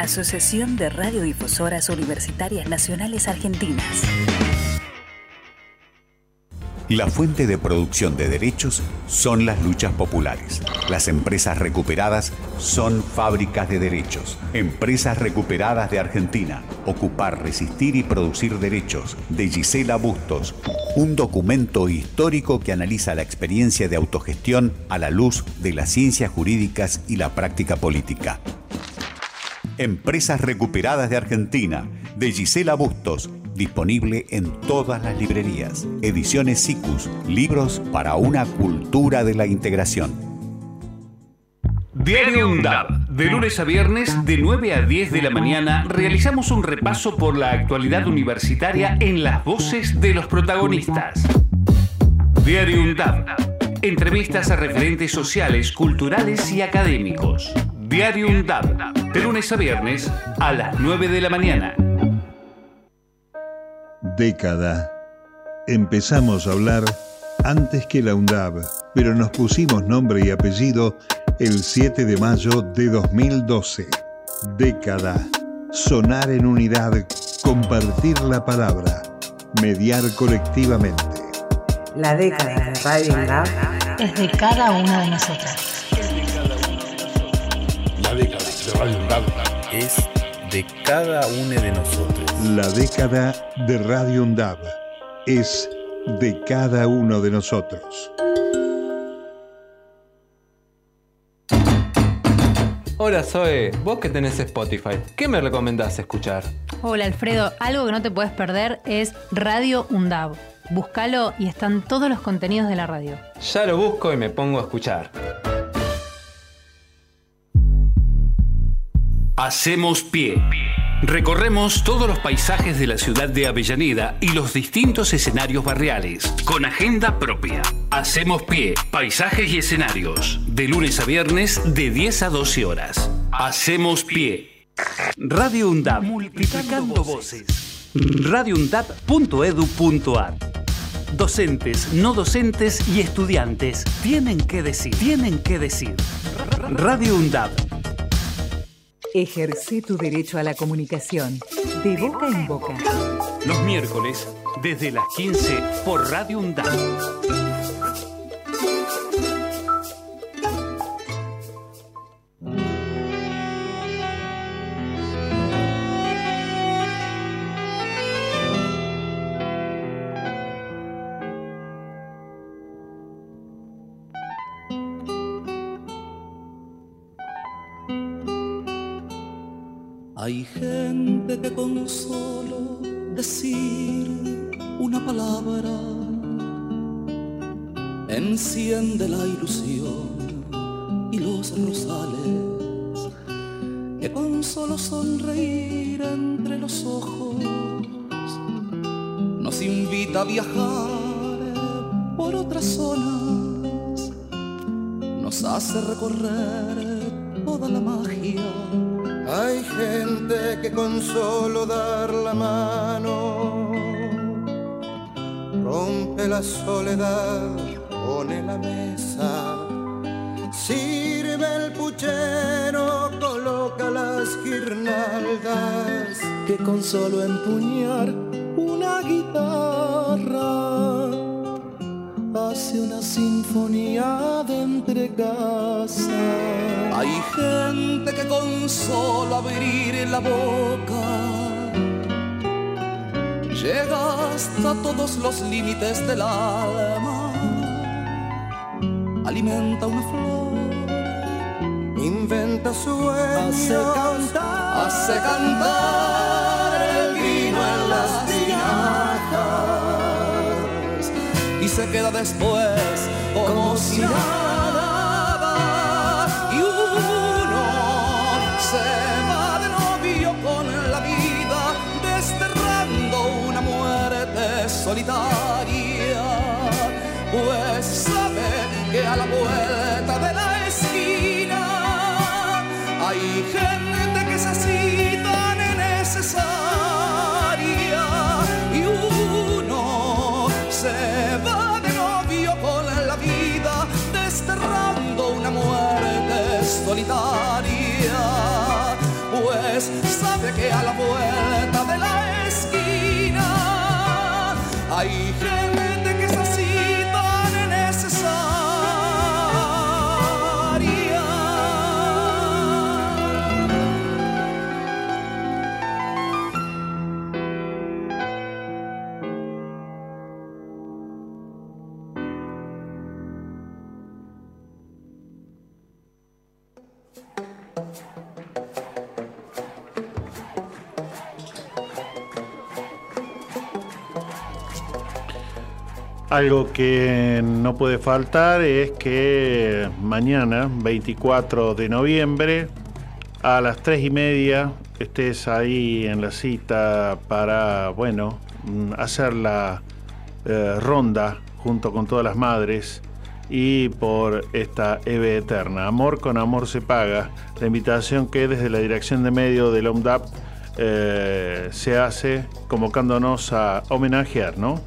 Asociación de Radiodifusoras Universitarias Nacionales Argentinas. La fuente de producción de derechos son las luchas populares. Las empresas recuperadas son fábricas de derechos. Empresas recuperadas de Argentina. Ocupar, resistir y producir derechos. De Gisela Bustos. Un documento histórico que analiza la experiencia de autogestión a la luz de las ciencias jurídicas y la práctica política. Empresas Recuperadas de Argentina, de Gisela Bustos, disponible en todas las librerías. Ediciones SICUS, libros para una cultura de la integración. Diario UNDAB. De lunes a viernes, de 9 a 10 de la mañana, realizamos un repaso por la actualidad universitaria en las voces de los protagonistas. Diario UNDAB. Entrevistas a referentes sociales, culturales y académicos. Diario UNDAB, de lunes a viernes a las 9 de la mañana. Década. Empezamos a hablar antes que la UNDAB, pero nos pusimos nombre y apellido el 7 de mayo de 2012. Década. Sonar en unidad, compartir la palabra, mediar colectivamente. La década de Radio UNDAB es de cada una de nosotras. Es de cada uno de nosotros. La década de Radio UNDAB es de cada uno de nosotros. Hola Zoe, vos que tenés Spotify, ¿qué me recomendás escuchar? Hola Alfredo, algo que no te puedes perder es Radio UNDAB. Búscalo y están todos los contenidos de la radio. Ya lo busco y me pongo a escuchar. Hacemos pie. Recorremos todos los paisajes de la ciudad de Avellaneda y los distintos escenarios barriales, con agenda propia. Hacemos pie, paisajes y escenarios, de lunes a viernes de 10 a 12 horas. Hacemos pie. Radio UNDAP, multiplicando voces. radioundap.edu.ar Docentes, no docentes y estudiantes tienen que decir, tienen que decir. Radio UNDAP Ejerce tu derecho a la comunicación de boca en boca. Los miércoles, desde las 15 por Radio UNDAP. Solo decir una palabra. Enciende la ilusión y los rosales que con solo sonreír entre los ojos nos invita a viajar por otras zonas, nos hace recorrer toda la magia hay gente que con solo dar la mano rompe la soledad, pone la mesa, sirve el puchero, coloca las guirnaldas. Que con solo empuñar hace una sinfonía de entregas. Hay gente que con solo abrir la boca llega hasta todos los límites del alma. Alimenta una flor, inventa sueños, hace cantar, hace cantar se queda después como si nada y uno se va de novio con la vida desterrando una muerte solitaria. Pues sabe que a la vuelta de la esquina hay gente que es así sabe que a la vuelta de la esquina hay Algo que no puede faltar es que mañana, 24 de noviembre, a las 3 y media, estés ahí en la cita para, bueno, mm, hacer la eh, ronda junto con todas las madres y por esta EVE Eterna. Amor con amor se paga. La invitación que desde la dirección de medio de la UNDAP eh, se hace convocándonos a homenajear, ¿no?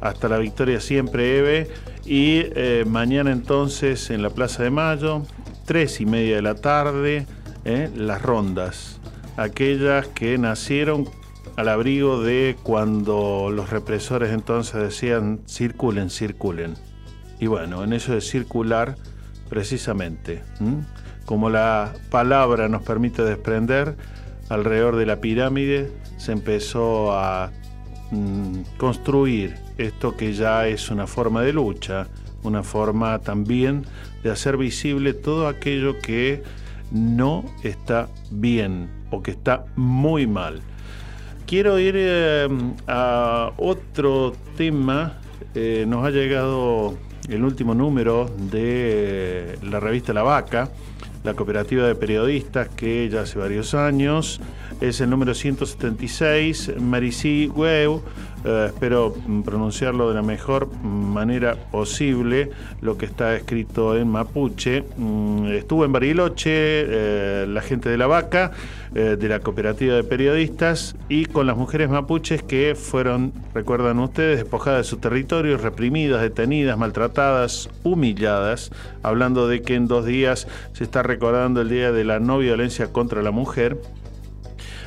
Hasta la victoria siempre, Eve. Y eh, mañana entonces en la Plaza de Mayo, tres y media de la tarde, eh, las rondas. Aquellas que nacieron al abrigo de cuando los represores entonces decían circulen, circulen. Y bueno, en eso de circular, precisamente, como la palabra nos permite desprender, alrededor de la pirámide se empezó a mm, construir esto que ya es una forma de lucha, una forma también de hacer visible todo aquello que no está bien o que está muy mal. Quiero ir eh, a otro tema. Eh, nos ha llegado el último número de la revista La Vaca, la cooperativa de periodistas que ya hace varios años. Es el número 176, Maricí Weu. Eh, espero pronunciarlo de la mejor manera posible, lo que está escrito en mapuche. Mm, estuvo en Bariloche eh, la gente de la vaca, eh, de la cooperativa de periodistas, y con las mujeres mapuches que fueron, recuerdan ustedes, despojadas de su territorio, reprimidas, detenidas, maltratadas, humilladas, hablando de que en dos días se está recordando el Día de la No Violencia contra la Mujer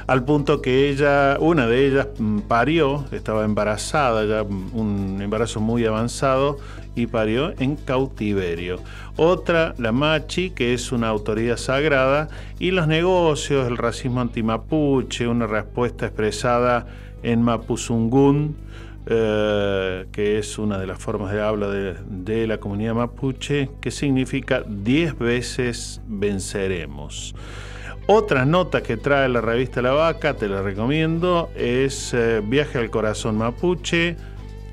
al punto que ella, una de ellas mm, parió, estaba embarazada, ya mm, un embarazo muy avanzado, y parió en cautiverio. Otra, la Machi, que es una autoridad sagrada, y los negocios, el racismo antimapuche, una respuesta expresada en Mapuzungún, eh, que es una de las formas de habla de, la comunidad mapuche, que significa 10 veces venceremos. Otra nota que trae la revista La Vaca, te la recomiendo, es eh, Viaje al Corazón Mapuche.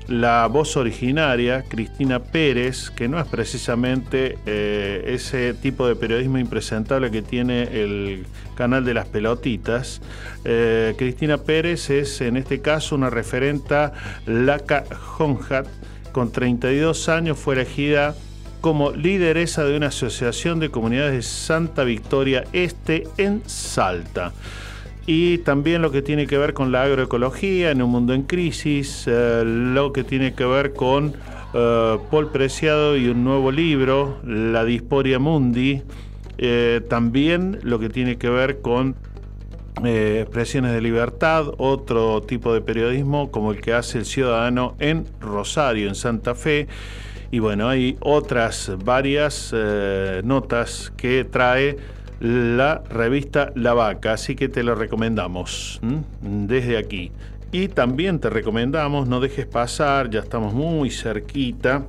La voz originaria, Cristina Pérez, que no es precisamente eh, ese tipo de periodismo impresentable que tiene el canal de las pelotitas. Eh, Cristina Pérez es en este caso una referenta Laca Honjat, con 32 años fue elegida como lideresa de una asociación de comunidades de Santa Victoria Este en Salta. Y también lo que tiene que ver con la agroecología en un mundo en crisis, eh, lo que tiene que ver con eh, Paul Preciado y un nuevo libro, La Disporia Mundi, eh, también lo que tiene que ver con eh, expresiones de libertad, otro tipo de periodismo como el que hace el ciudadano en Rosario, en Santa Fe. Y bueno, hay otras varias eh, notas que trae la revista La Vaca, así que te lo recomendamos desde aquí. Y también te recomendamos, no dejes pasar, ya estamos muy cerquita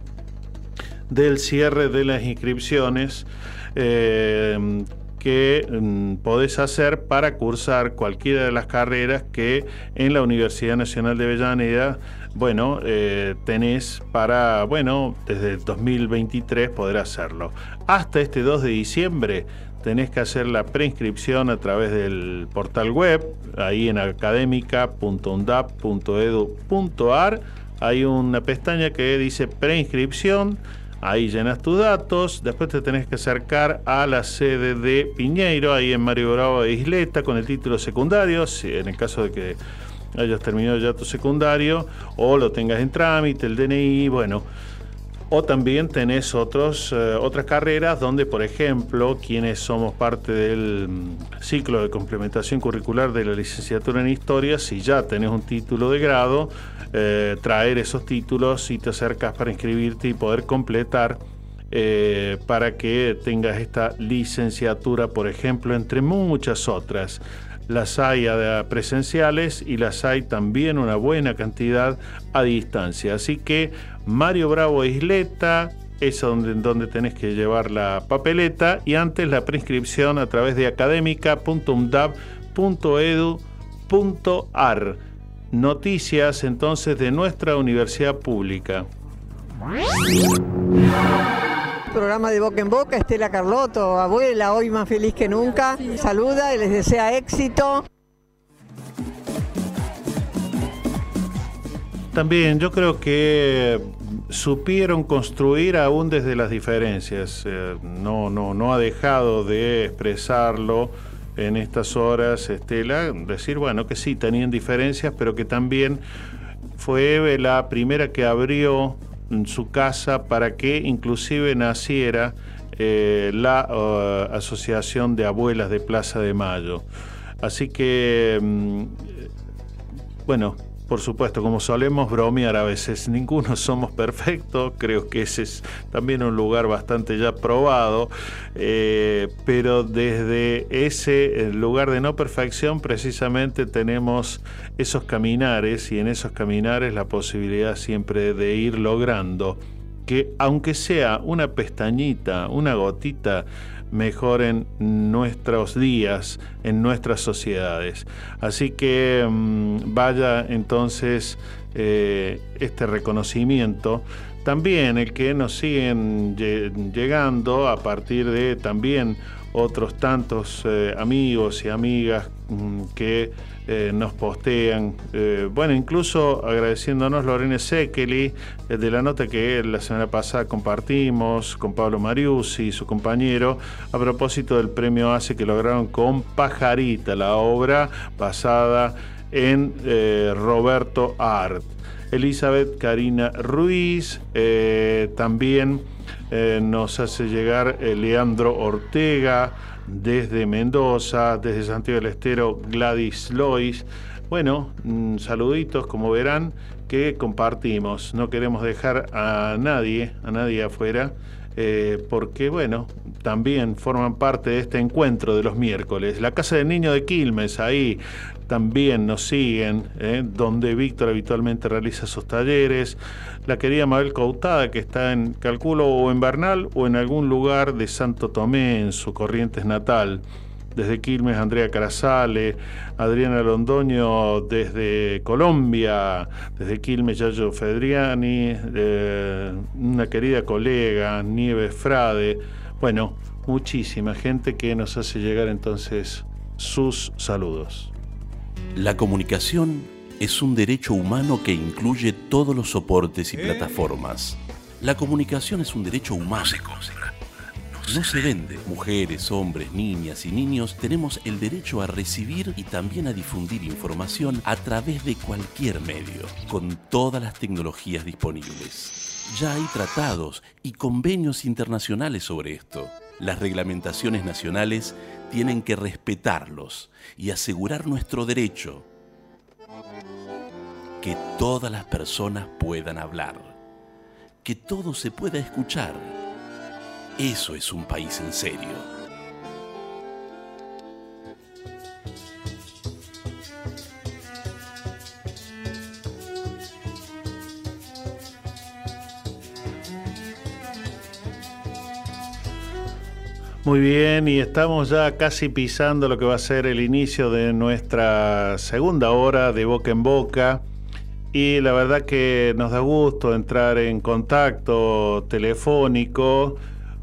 del cierre de las inscripciones. eh, que mm, podés hacer para cursar cualquiera de las carreras que en la Universidad Nacional de Avellaneda, bueno, eh, tenés para, bueno, desde el 2023 poder hacerlo. Hasta este 2 de diciembre tenés que hacer la preinscripción a través del portal web, ahí en académica.undap.edu.ar. Hay una pestaña que dice preinscripción. Ahí llenas tus datos, después te tenés que acercar a la sede de Piñeiro, ahí en Mario Bravo de Isleta, con el título secundario, en el caso de que hayas terminado ya tu secundario, o lo tengas en trámite, el DNI, bueno. O también tenés otros, eh, otras carreras donde, por ejemplo, quienes somos parte del mm, ciclo de complementación curricular de la licenciatura en Historia, si ya tenés un título de grado, eh, traer esos títulos y te acercas para inscribirte y poder completar eh, para que tengas esta licenciatura, por ejemplo, entre muchas otras. Las hay presenciales y las hay también una buena cantidad a distancia. Así que Mario Bravo Isleta es donde, donde tenés que llevar la papeleta y antes la prescripción a través de académica.umdab.edu.ar. Noticias entonces de nuestra universidad pública. Programa de boca en boca, Estela Carlotto, abuela, hoy más feliz que nunca. Saluda y les desea éxito. También yo creo que supieron construir aún desde las diferencias. Eh, no, no, no ha dejado de expresarlo en estas horas, Estela, decir, bueno, que sí, tenían diferencias, pero que también fue la primera que abrió su casa para que inclusive naciera eh, la uh, Asociación de Abuelas de Plaza de Mayo. Así que, mm, bueno, por supuesto, como solemos bromear a veces, ninguno somos perfectos, creo que ese es también un lugar bastante ya probado, eh, pero desde ese eh, lugar de no perfección precisamente tenemos esos caminares y en esos caminares la posibilidad siempre de ir logrando que aunque sea una pestañita, una gotita, mejoren nuestros días, en nuestras sociedades. Así que mm, vaya entonces eh, este reconocimiento. También el que nos siguen llegando a partir de también otros tantos eh, amigos y amigas mm, que eh, nos postean. Eh, bueno, incluso agradeciéndonos Lorena Sekeli de la nota que la semana pasada compartimos con Pablo Mariusi y su compañero a propósito del premio ACE que lograron con Pajarita, la obra basada en Roberto Art. Elizabeth Karina Ruiz, también nos hace llegar Leandro Ortega, desde Mendoza, desde Santiago del Estero, Gladys Lois. Bueno, mm, saluditos, como verán, que compartimos. No queremos dejar a nadie, a nadie afuera. Eh, porque bueno, también forman parte de este encuentro de los miércoles. La Casa del Niño de Quilmes, ahí también nos siguen, eh, donde Víctor habitualmente realiza sus talleres. La querida Mabel Coutada, que está en, calculo, o en Bernal o en algún lugar de Santo Tomé, en su Corrientes natal desde Quilmes Andrea Carasale, Adriana Londoño desde Colombia, desde Quilmes Yayo Fedriani, eh, una querida colega, Nieves Frade, bueno, muchísima gente que nos hace llegar entonces sus saludos. La comunicación es un derecho humano que incluye todos los soportes y plataformas. La comunicación es un derecho humano. No se vende. Mujeres, hombres, niñas y niños tenemos el derecho a recibir y también a difundir información a través de cualquier medio, con todas las tecnologías disponibles. Ya hay tratados y convenios internacionales sobre esto. Las reglamentaciones nacionales tienen que respetarlos y asegurar nuestro derecho. Que todas las personas puedan hablar. Que todo se pueda escuchar eso es un país en serio. Muy bien, y estamos ya casi pisando lo que va a ser el inicio de nuestra segunda hora de boca en boca. Y la verdad que nos da gusto entrar en contacto telefónico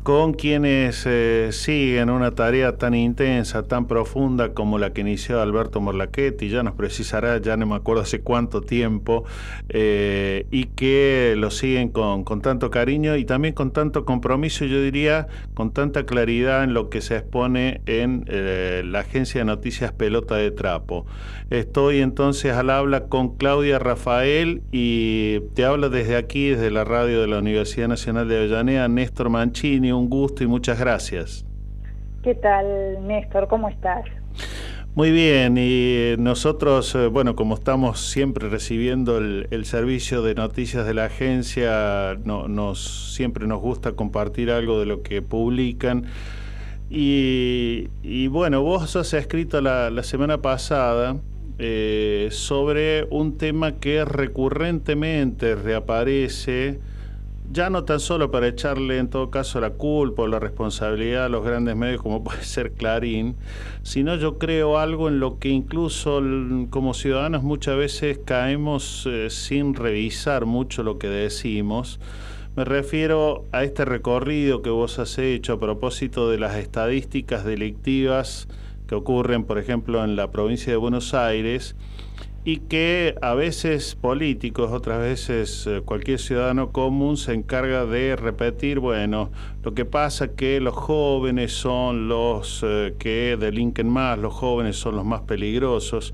con quienes eh, siguen una tarea tan intensa, tan profunda como la que inició Alberto Morlachetti, ya nos precisará, ya no me acuerdo hace cuánto tiempo, eh, y que lo siguen con, con, tanto cariño y también con tanto compromiso, yo diría, con tanta claridad en lo que se expone en eh, la agencia de noticias Pelota de Trapo. Estoy entonces al habla con Claudia Rafael y te hablo desde aquí, desde la radio de la Universidad Nacional de Avellaneda, Néstor Mancini un gusto y muchas gracias. ¿Qué tal, Néstor? ¿Cómo estás? Muy bien, y nosotros, eh, bueno, como estamos siempre recibiendo el, servicio de noticias de la agencia, no, nos, siempre nos gusta compartir algo de lo que publican. Y, bueno, vos has escrito la, la semana pasada eh, sobre un tema que recurrentemente reaparece ya no tan solo para echarle en todo caso la culpa o la responsabilidad a los grandes medios como puede ser Clarín, sino yo creo algo en lo que incluso como ciudadanos muchas veces caemos eh, sin revisar mucho lo que decimos. Me refiero a este recorrido que vos has hecho a propósito de las estadísticas delictivas que ocurren, por ejemplo, en la provincia de Buenos Aires y que a veces políticos, otras veces eh, cualquier ciudadano común se encarga de repetir, bueno, lo que pasa que los jóvenes son los eh, que delinquen más, los jóvenes son los más peligrosos.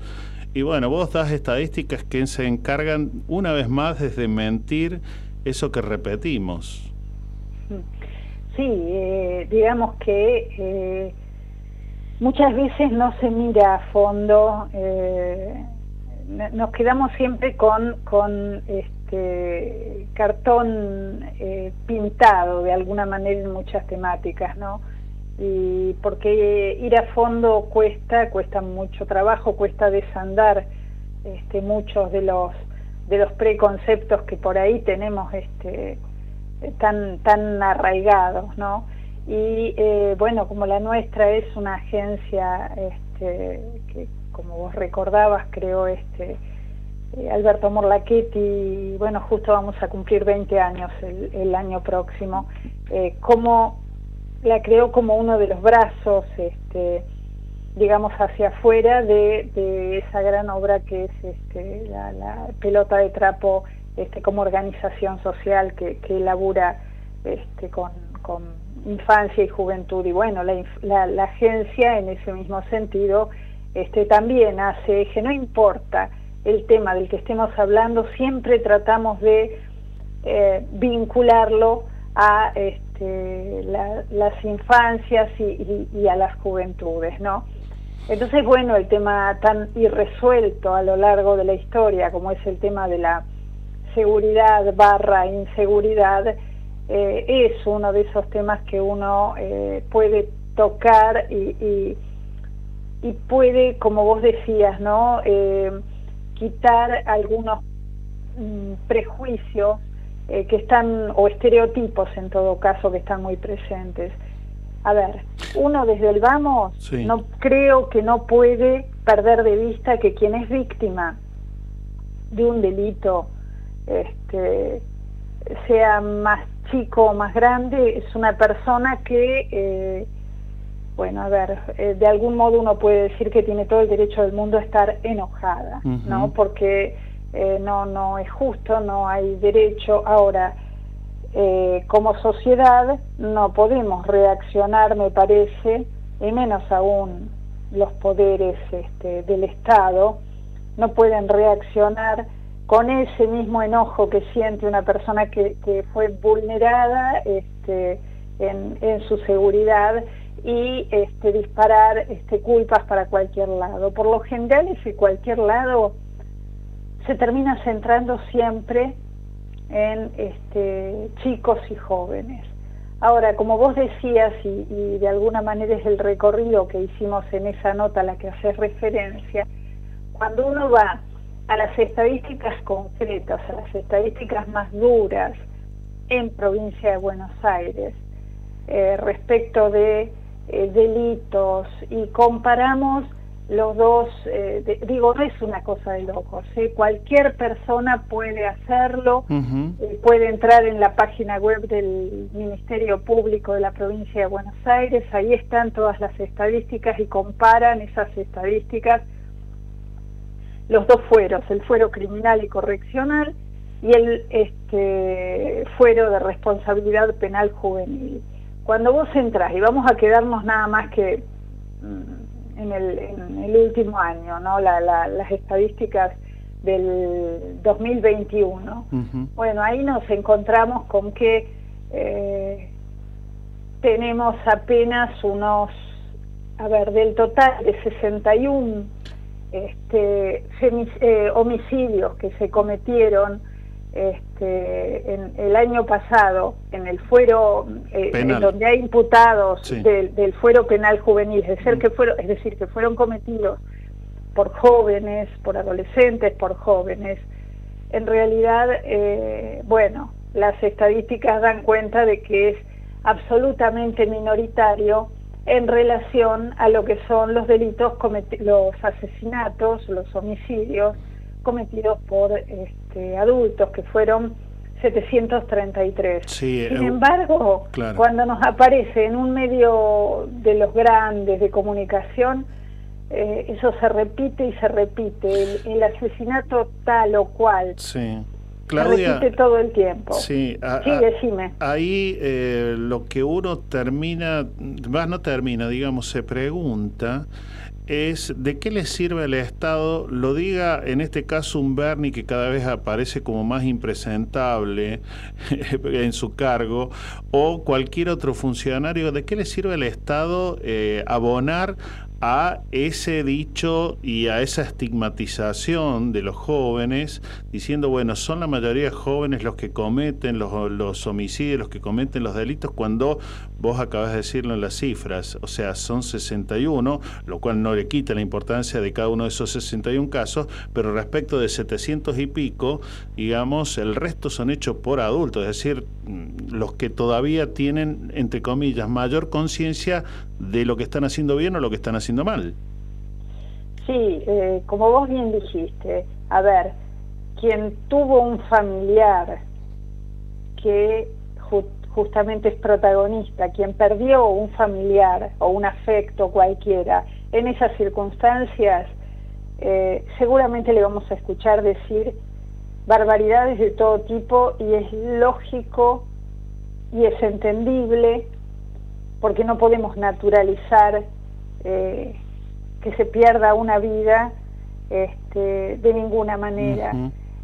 Y bueno, vos das estadísticas que se encargan una vez más de mentir eso que repetimos. Sí, eh, digamos que muchas veces no se mira a fondo nos quedamos siempre con, con este cartón eh, pintado de alguna manera en muchas temáticas, ¿no? Y porque ir a fondo cuesta, cuesta mucho trabajo, cuesta desandar este, muchos de los de los preconceptos que por ahí tenemos este, tan tan arraigados, ¿no? Y eh, bueno, como la nuestra es una agencia este, que como vos recordabas, creo este eh, Alberto Morlachetti, bueno, justo vamos a cumplir 20 años el, año próximo, eh, la creó como uno de los brazos, este, digamos, hacia afuera de, esa gran obra que es este, la, pelota de trapo este, como organización social que, que este, con, infancia y juventud. Y bueno, la agencia en ese mismo sentido este, también hace eje, no importa el tema del que estemos hablando, siempre tratamos de eh, vincularlo a este, las infancias y, a las juventudes, ¿no? Entonces, bueno, el tema tan irresuelto a lo largo de la historia, como es el tema de la seguridad barra inseguridad, eh, es uno de esos temas que uno eh, puede tocar y puede, como vos decías, ¿no? Eh, quitar algunos mm, prejuicios eh, que están, o estereotipos en todo caso, que están muy presentes. A ver, uno desde el vamos, no creo que no puede perder de vista que quien es víctima de un delito, este, sea más chico o más grande, es una persona que eh, bueno, a ver, eh, de algún modo uno puede decir que tiene todo el derecho del mundo a estar enojada, ¿no? Porque eh, no, no es justo, no hay derecho. Ahora, eh, como sociedad no podemos reaccionar, me parece, y menos aún los poderes este, del Estado, no pueden reaccionar con ese mismo enojo que siente una persona que, que fue vulnerada este, en, en su seguridad y este, disparar este, culpas para cualquier lado. Por lo general ese cualquier lado se termina centrando siempre en este, chicos y jóvenes. Ahora, como vos decías, y, de alguna manera es el recorrido que hicimos en esa nota a la que haces referencia, cuando uno va a las estadísticas concretas, a las estadísticas más duras en provincia de Buenos Aires, eh, respecto de eh, delitos y comparamos los dos, eh, de- digo, no es una cosa de locos, ¿eh? cualquier persona puede hacerlo, puede entrar en la página web del Ministerio Público de la provincia de Buenos Aires, ahí están todas las estadísticas y comparan esas estadísticas, los dos fueros, el fuero criminal y correccional y el este, fuero de responsabilidad penal juvenil. Cuando vos entras, y vamos a quedarnos nada más que mm, en el, en el último año, ¿no? La- la- las estadísticas del 2021. Bueno, ahí nos encontramos con que eh, tenemos apenas unos, a ver, del total de 61 este, eh, homicidios que se cometieron este, en el año pasado en el fuero, eh, en donde hay imputados Sí. del, del fuero penal juvenil, es decir, que fueron, es decir, que fueron cometidos por jóvenes, por adolescentes, por jóvenes. En realidad, eh, bueno, las estadísticas dan cuenta de que es absolutamente minoritario en relación a lo que son los delitos, los asesinatos, los homicidios cometidos por este, adultos, que fueron 733. Sí, Sin eh, embargo, claro. cuando nos aparece en un medio de los grandes de comunicación, eh, eso se repite y se repite. El, el asesinato tal o cual Sí. se Claudia, repite todo el tiempo. Sí, a- Sí, a- decime. ahí eh, lo que uno termina, más no termina, digamos, se pregunta es de qué le sirve al Estado, lo diga en este caso un Bernie que cada vez aparece como más impresentable en su cargo, o cualquier otro funcionario, de qué le sirve al Estado eh, abonar a ese dicho y a esa estigmatización de los jóvenes, diciendo, bueno, son la mayoría jóvenes los que cometen los, los homicidios, los que cometen los delitos, cuando vos acabas de decirlo en las cifras, o sea, son 61, lo cual no le quita la importancia de cada uno de esos 61 casos, pero respecto de 700 y pico, digamos, el resto son hechos por adultos, es decir, mm, los que todavía tienen, entre comillas, mayor conciencia de lo que están haciendo bien o lo que están haciendo mal. Sí, eh, como vos bien dijiste, a ver, quien tuvo un familiar que justamente es protagonista, quien perdió un familiar o un afecto cualquiera, en esas circunstancias, eh, seguramente le vamos a escuchar decir barbaridades de todo tipo y es lógico y es entendible porque no podemos naturalizar eh, que se pierda una vida este, de ninguna manera.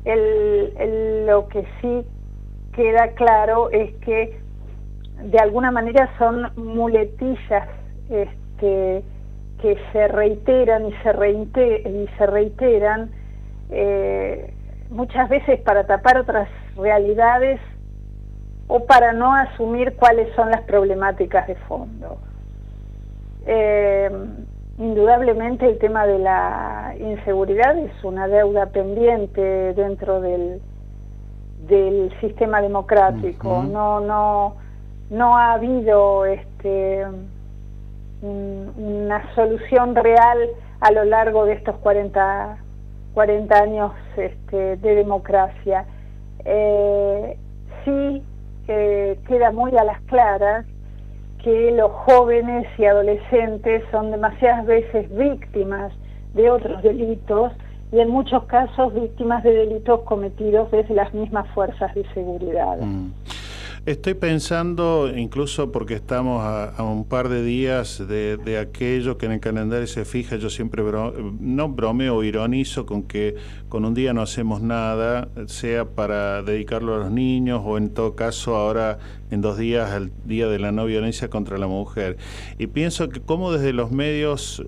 El- el- lo que sí queda claro es que de alguna manera son muletillas este, que se reiteran y se, y se reiteran eh, muchas veces para tapar otras realidades o para no asumir cuáles son las problemáticas de fondo. Eh, indudablemente el tema de la inseguridad es una deuda pendiente dentro del, del sistema democrático. No, no, no ha habido este, un- una solución real a lo largo de estos 40, 40 años este, de democracia. Eh, sí queda muy a las claras que los jóvenes y adolescentes son demasiadas veces víctimas de otros delitos y en muchos casos víctimas de delitos cometidos desde las mismas fuerzas de seguridad. Estoy pensando, incluso porque estamos a, un par de días de, de aquello que en el calendario se fija, yo siempre bro- no bromeo ironizo con que con un día no hacemos nada, sea para dedicarlo a los niños o en todo caso ahora en dos días al Día de la No Violencia contra la Mujer. Y pienso que como desde los medios,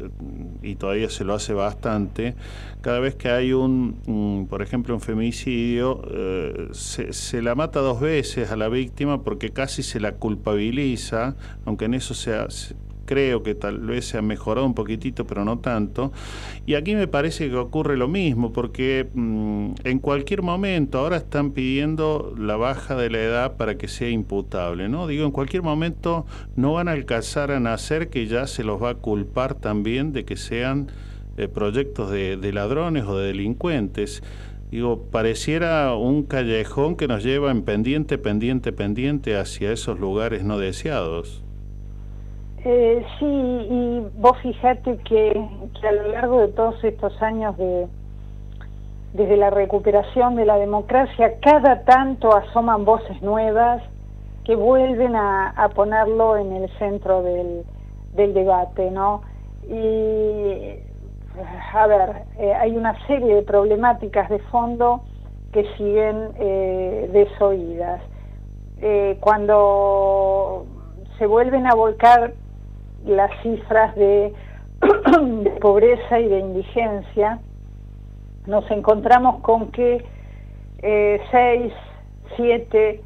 y todavía se lo hace bastante, cada vez que hay un, por ejemplo, un femicidio, eh, se, se la mata dos veces a la víctima porque casi se la culpabiliza, aunque en eso sea, se- creo que tal vez se ha mejorado un poquitito, pero no tanto. Y aquí me parece que ocurre lo mismo, porque mm, en cualquier momento ahora están pidiendo la baja de la edad para que sea imputable, ¿no? Digo, en cualquier momento no van a alcanzar a nacer que ya se los va a culpar también de que sean eh, proyectos de, ladrones o de delincuentes. Digo, pareciera un callejón que nos lleva en pendiente, pendiente, pendiente hacia esos lugares no deseados. Eh, sí, y vos fíjate que, a lo largo de todos estos años de desde la recuperación de la democracia, cada tanto asoman voces nuevas que vuelven a, ponerlo en el centro del, debate, ¿no? Y a ver, eh, hay una serie de problemáticas de fondo que siguen eh, desoídas. Cuando se vuelven a volcar las cifras de, de, pobreza y de indigencia, nos encontramos con que eh, seis, siete,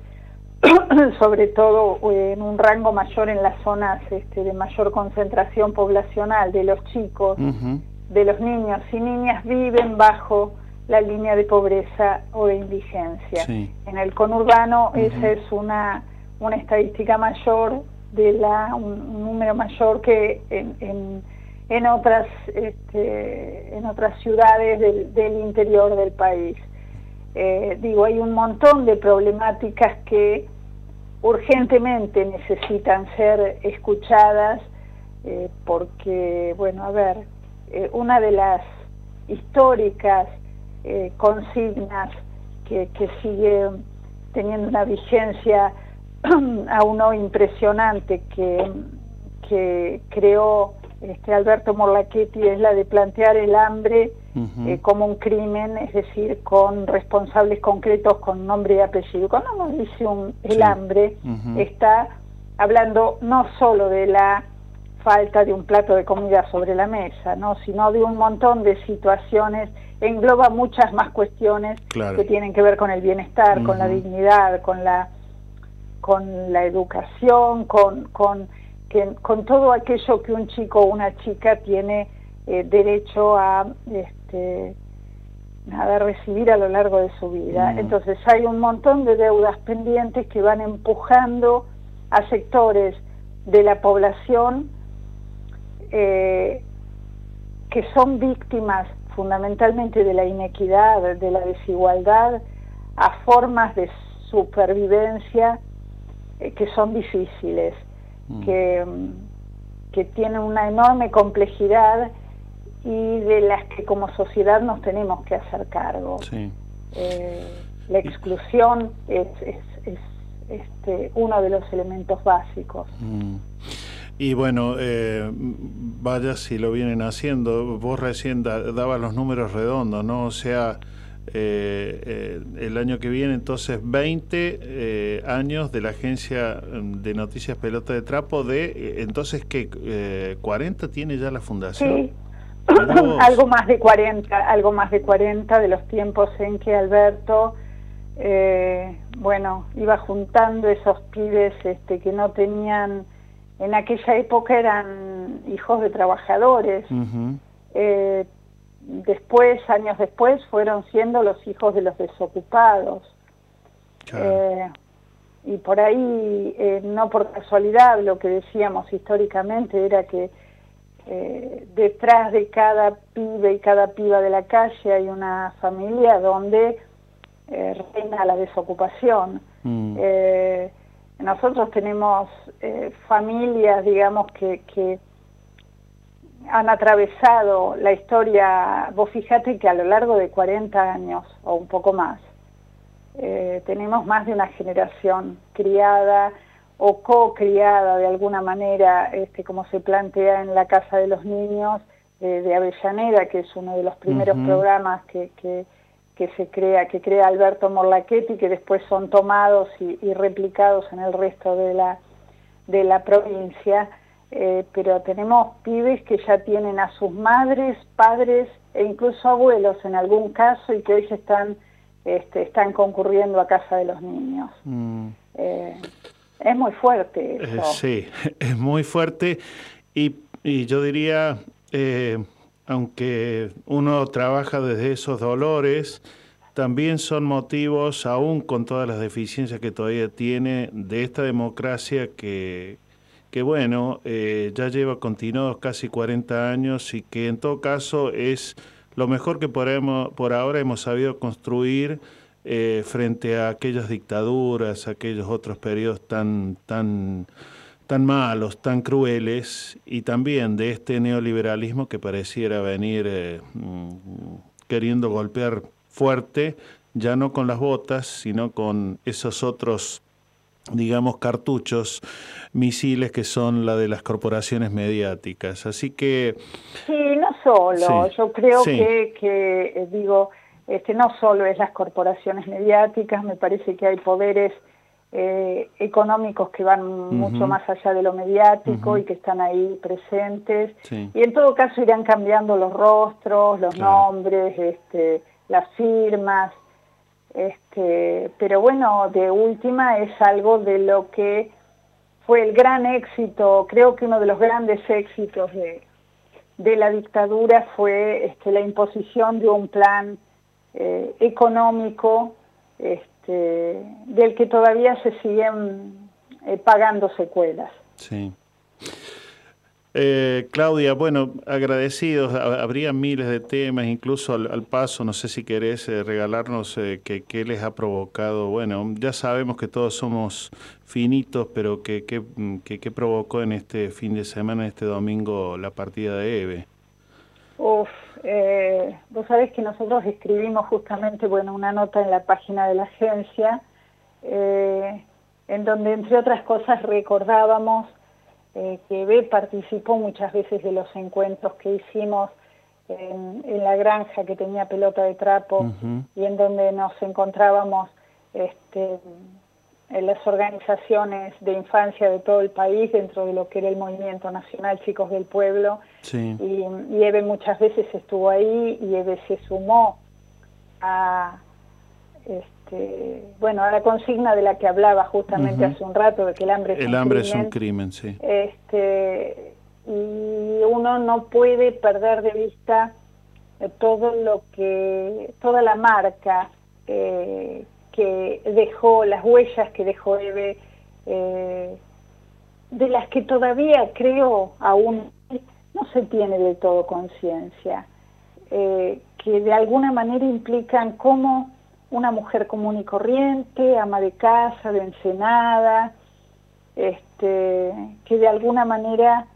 sobre todo en un rango mayor en las zonas este, de mayor concentración poblacional de los chicos, uh -huh de los niños y niñas viven bajo la línea de pobreza o de indigencia. Sí. En el conurbano uh -huh. esa es una, una estadística mayor, de la un, número mayor que en, en, otras este, en otras ciudades del, del interior del país. Eh, digo, hay un montón de problemáticas que urgentemente necesitan ser escuchadas eh, porque, bueno, a ver, eh, una de las históricas consignas que, que, sigue teniendo una vigencia aún hoy impresionante que, que creó este Alberto Morlachetti es la de plantear el hambre uh -huh. eh, como un crimen, es decir, con responsables concretos con nombre y apellido. Cuando uno dice un, el sí. hambre, uh -huh. está hablando no solo de la falta de un plato de comida sobre la mesa, ¿no? sino de un montón de situaciones, engloba muchas más cuestiones claro. que tienen que ver con el bienestar, uh -huh. con la dignidad, con la con la educación, con, con, que, con todo aquello que un chico o una chica tiene eh, derecho a este, a recibir a lo largo de su vida. -huh. Entonces hay un montón de deudas pendientes que van empujando a sectores de la población eh, que son víctimas fundamentalmente de la inequidad, de la desigualdad, a formas de supervivencia que son difíciles, mm. que, que tienen una enorme complejidad y de las que como sociedad nos tenemos que hacer cargo. Sí. Eh, la exclusión es, es, es este, uno de los elementos básicos. Mm. Y bueno, eh, vaya si lo vienen haciendo. Vos recién da, dabas los números redondos, ¿no? O sea, eh, eh, el año que viene, entonces, 20 eh, años de la agencia mm, de noticias Pelota de Trapo. de eh, Entonces, ¿qué? ¿40 tiene ya la fundación? Sí. algo más de 40, algo más de 40 de los tiempos en que Alberto, bueno, iba juntando esos pibes este, que no tenían en aquella época eran hijos de trabajadores. Uh -huh. Después, años después, fueron siendo los hijos de los desocupados. Claro. Eh, y por ahí, eh, no por casualidad, lo que decíamos históricamente era que eh, detrás de cada pibe y cada piba de la calle hay una familia donde reina la desocupación. Mm nosotros tenemos familias, digamos, que, que, han atravesado la historia, vos fíjate que a lo largo de 40 años o un poco más, eh, tenemos más de una generación criada o co-criada de alguna manera, este, como se plantea en la Casa de los Niños eh, de Avellaneda, que es uno de los primeros uh -huh. programas que, que que se crea, que crea Alberto Morlachetti, que después son tomados y, y replicados en el resto de la, de la provincia, eh, pero tenemos pibes que ya tienen a sus madres, padres e incluso abuelos en algún caso y que hoy están, este, están concurriendo a casa de los niños. Mm. Eh, es muy fuerte eso. Eh, sí, es muy fuerte. Y, y yo diría, eh, aunque uno trabaja desde esos dolores, también son motivos, aún con todas las deficiencias que todavía tiene, de esta democracia que, que bueno, eh, ya lleva continuados casi 40 años y que en todo caso es lo mejor que podemos, por ahora hemos sabido construir eh, frente a aquellas dictaduras, aquellos otros periodos tan, tan, tan malos, tan crueles, y también de este neoliberalismo que pareciera venir eh, mm, queriendo golpear fuerte, ya no con las botas, sino con esos otros digamos, cartuchos, misiles que son la de las corporaciones mediáticas. Así que... Sí, no solo. Yo creo que, que, eh, digo, este, no solo es las corporaciones mediáticas, me parece que hay poderes eh, económicos que van mucho más allá de lo mediático y que están ahí presentes. Y en todo caso irán cambiando los rostros, los nombres, este, las firmas. Este, pero bueno, de última es algo de lo que fue el gran éxito, creo que uno de los grandes éxitos de, de la dictadura fue este, la imposición de un plan eh, económico este, del que todavía se siguen eh, pagando secuelas. Sí. Eh, Claudia, bueno, agradecidos, habría miles de temas, incluso al, paso, no sé si querés eh, regalarnos eh, qué les ha provocado, bueno, ya sabemos que todos somos finitos, pero ¿qué que, provocó en este fin de semana, este domingo, la partida de Eve? Uf, vos sabés que nosotros escribimos justamente, bueno, una nota en la página de la agencia, en donde entre otras cosas recordábamos eh, que B participó muchas veces de los encuentros que hicimos en, la granja que tenía pelota de trapo y en donde nos encontrábamos este, en las organizaciones de infancia de todo el país dentro de lo que era el movimiento nacional Chicos del Pueblo. Y, y Eve muchas veces estuvo ahí y Eve se sumó a, este, bueno, a la consigna de la que hablaba justamente hace un rato, de que el hambre es el un hambre crimen. es un crimen, sí. Este, y uno no puede perder de vista eh, todo lo que, toda la marca eh, que dejó, las huellas que dejó Eve, eh, de las que todavía creo aún no se tiene de todo conciencia, que de alguna manera implican cómo una mujer común y corriente, ama de casa, de Ensenada, este, que de alguna manera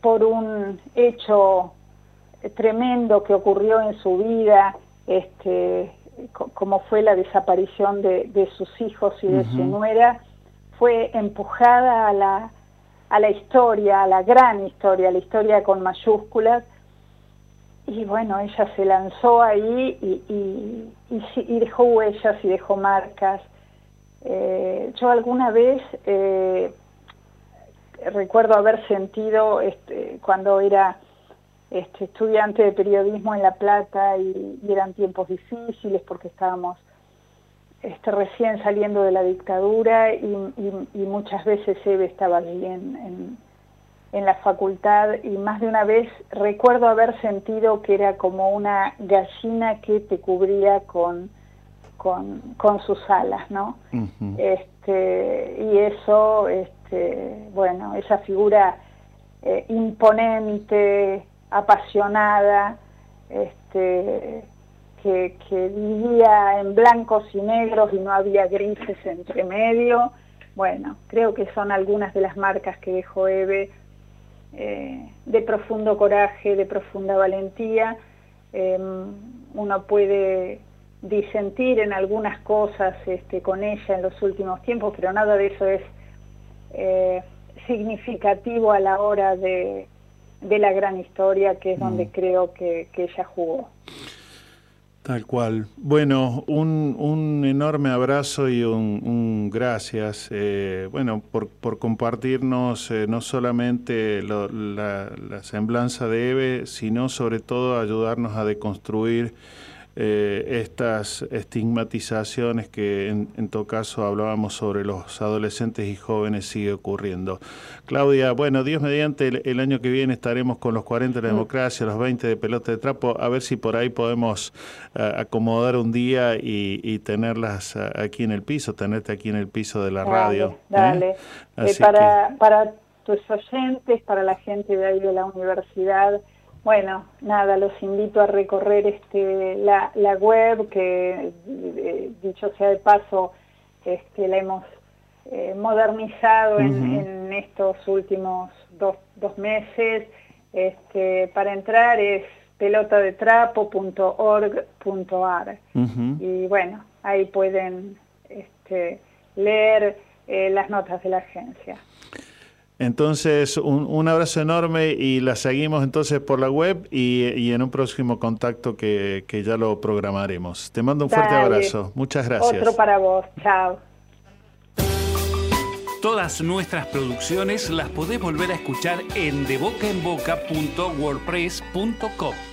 por un hecho tremendo que ocurrió en su vida, este, como fue la desaparición de, sus hijos y de su nuera, fue empujada a la, a la historia, a la gran historia, a la historia con mayúsculas, y bueno, ella se lanzó ahí y, y, dejó huellas y dejó marcas. Eh, yo alguna vez eh, recuerdo haber sentido este, cuando era este, estudiante de periodismo en La Plata y, eran tiempos difíciles porque estábamos este, recién saliendo de la dictadura y, muchas veces Eve estaba allí en la facultad y más de una vez recuerdo haber sentido que era como una gallina que te cubría con, con, sus alas, ¿no? este, y eso, este, bueno, esa figura eh, imponente, apasionada, este, que, que vivía en blancos y negros y no había grises entre medio. Bueno, creo que son algunas de las marcas que dejó Eve eh, de profundo coraje, de profunda valentía. Em, uno puede disentir en algunas cosas este, con ella en los últimos tiempos, pero nada de eso es eh, significativo a la hora de, la gran historia, que es donde mm. creo que ella jugó. Tal cual. Bueno, un, un enorme abrazo y un, gracias, eh, bueno, por, por compartirnos eh, no solamente la, semblanza de Eve, sino sobre todo ayudarnos a deconstruir eh, estas estigmatizaciones que en, en todo caso hablábamos sobre los adolescentes y jóvenes sigue ocurriendo. Claudia, bueno, Dios mediante, el, el año que viene estaremos con los 40 de la democracia, los 20 de pelota de trapo, a ver si por ahí podemos eh, acomodar un día y, y tenerlas eh, aquí en el piso, tenerte aquí en el piso de la Dale, radio. ¿eh? Dale. Eh, Así para, para tus oyentes, para la gente de ahí de la universidad, bueno, nada, los invito a recorrer este la, la web que, eh, dicho sea de paso, este, la hemos eh, modernizado en, estos últimos dos, dos meses. Este, para entrar es pelotadetrapo.org.ar Ujú. y bueno, ahí pueden este, leer eh, las notas de la agencia. Entonces, un, un abrazo enorme y la seguimos entonces por la web y, y en un próximo contacto que, que ya lo programaremos. Te mando un fuerte Dale. abrazo. Muchas gracias. Otro para vos, chao. Todas nuestras producciones las podés volver a escuchar en debocaenboca.wordpress.com.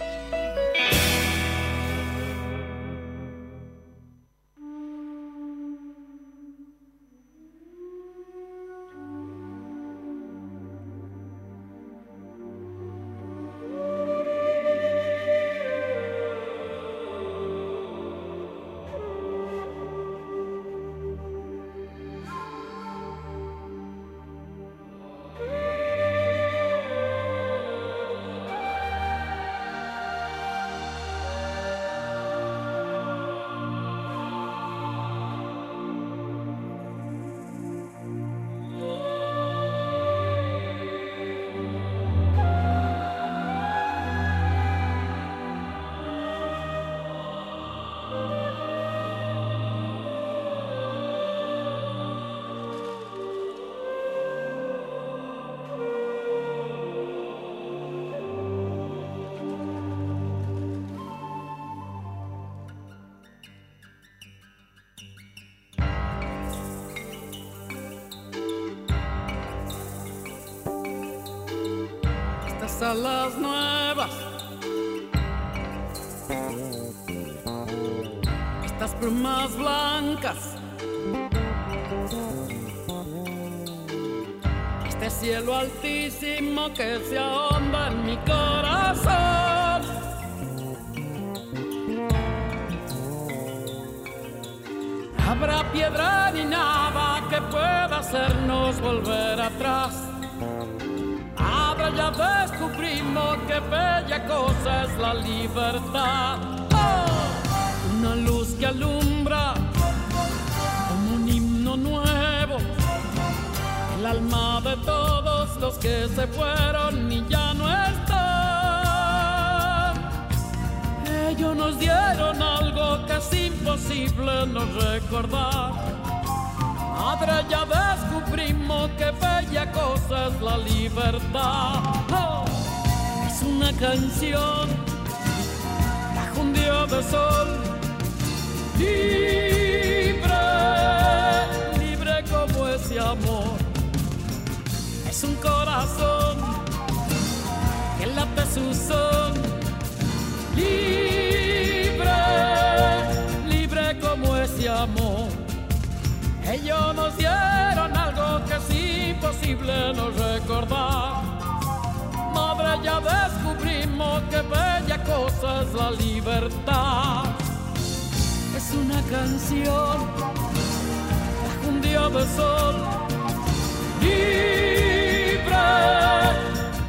nos dieron algo que es imposible no recordar. Ahora ya descubrimos que bella cosa es la libertad. Oh, es una canción bajo un día de sol. Libre, libre como ese amor. Es un corazón que late su son. Libre, Ellos nos dieron algo que es imposible no recordar. Madre, ya descubrimos que bella cosa es la libertad. Es una canción un día de sol. Libre,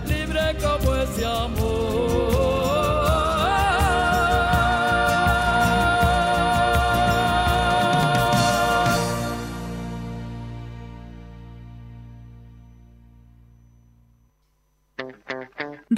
libre como ese amor.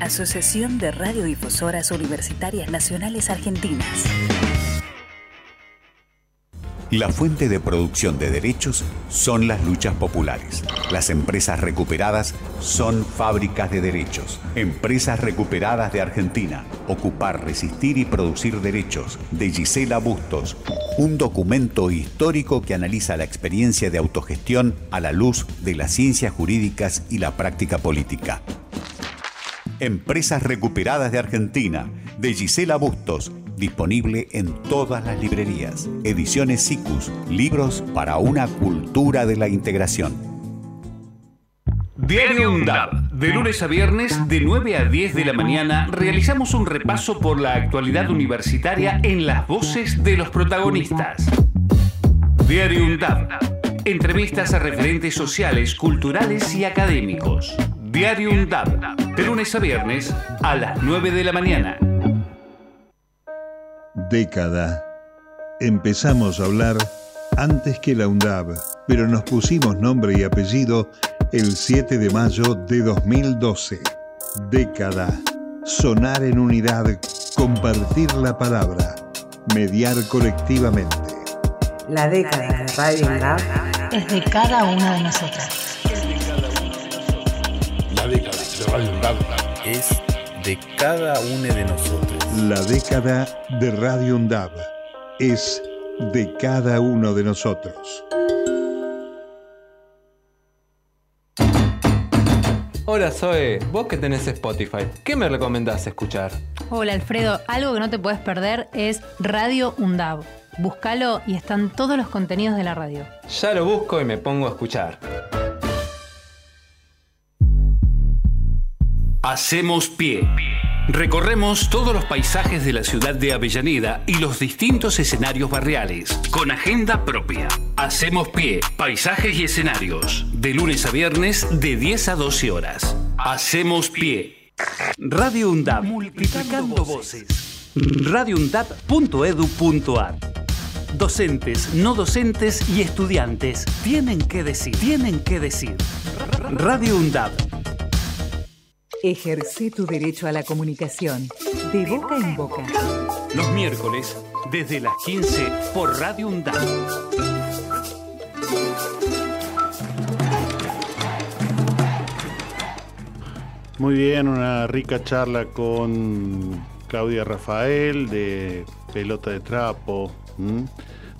Asociación de Radiodifusoras Universitarias Nacionales Argentinas. La fuente de producción de derechos son las luchas populares. Las empresas recuperadas son fábricas de derechos. Empresas recuperadas de Argentina. Ocupar, resistir y producir derechos. De Gisela Bustos. Un documento histórico que analiza la experiencia de autogestión a la luz de las ciencias jurídicas y la práctica política. Empresas Recuperadas de Argentina, de Gisela Bustos, disponible en todas las librerías. Ediciones SICUS, libros para una cultura de la integración. Diario UNDAB. De lunes a viernes, de 9 a 10 de la mañana, realizamos un repaso por la actualidad universitaria en las voces de los protagonistas. Diario UNDAB. Entrevistas a referentes sociales, culturales y académicos. Diario UNDAB. De lunes a viernes, a las 9 de la mañana. Década. Empezamos a hablar antes que la UNDAB, pero nos pusimos nombre y apellido el 7 de mayo de 2012. Década. Sonar en unidad, compartir la palabra, mediar colectivamente. La década de Radio UNDAB Es de cada una de nosotras. Es de cada uno de nosotros. La década de Radio UNDAB es de cada uno de nosotros. Hola Zoe, vos que tenés Spotify, ¿qué me recomendás escuchar? Hola Alfredo, algo que no te puedes perder es Radio UNDAB. Búscalo y están todos los contenidos de la radio. Ya lo busco y me pongo a escuchar. Hacemos pie. Recorremos todos los paisajes de la ciudad de Avellaneda y los distintos escenarios barriales, con agenda propia. Hacemos pie, paisajes y escenarios, de lunes a viernes de 10 a 12 horas. Hacemos pie. Radio UNDAB, multiplicando voces. radioundab.edu.ar Docentes, no docentes y estudiantes tienen que decir, tienen que decir. Radio UNDAB Ejerce tu derecho a la comunicación. De boca en boca. Los miércoles, desde las 15 por Radio UNDAB. Muy bien, una rica charla con Claudia Rafael de Pelota de Trapo, ¿m?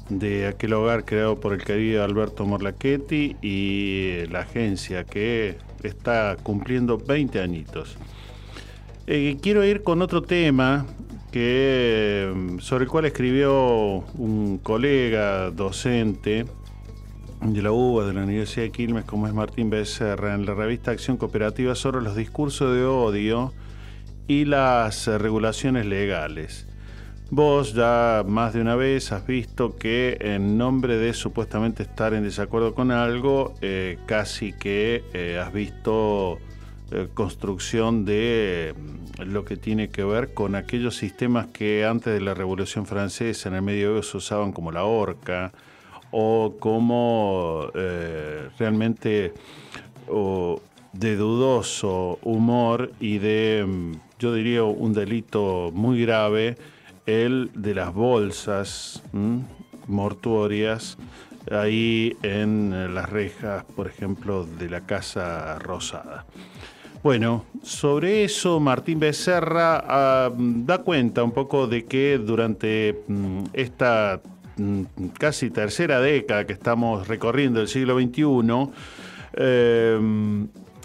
de aquel hogar creado por el querido Alberto Morlachetti y la agencia que está cumpliendo 20 añitos. Eh, quiero ir con otro tema que, sobre el cual escribió un colega docente de la UBA, de la Universidad de Quilmes, como es Martín Becerra, en la revista Acción Cooperativa sobre los discursos de odio y las regulaciones legales. Vos ya más de una vez has visto que en nombre de supuestamente estar en desacuerdo con algo, eh, casi que eh, has visto eh, construcción de mm, lo que tiene que ver con aquellos sistemas que antes de la Revolución Francesa en el medioevo se usaban como la horca o como realmente o de dudoso humor y de, mm, yo diría, un delito muy grave, el de las bolsas mortuorias ahí en eh, las rejas, por ejemplo, de la Casa Rosada. Bueno, sobre eso Martín Becerra ah, da cuenta un poco de que durante mm, esta mm, casi tercera década que estamos recorriendo el siglo XXI,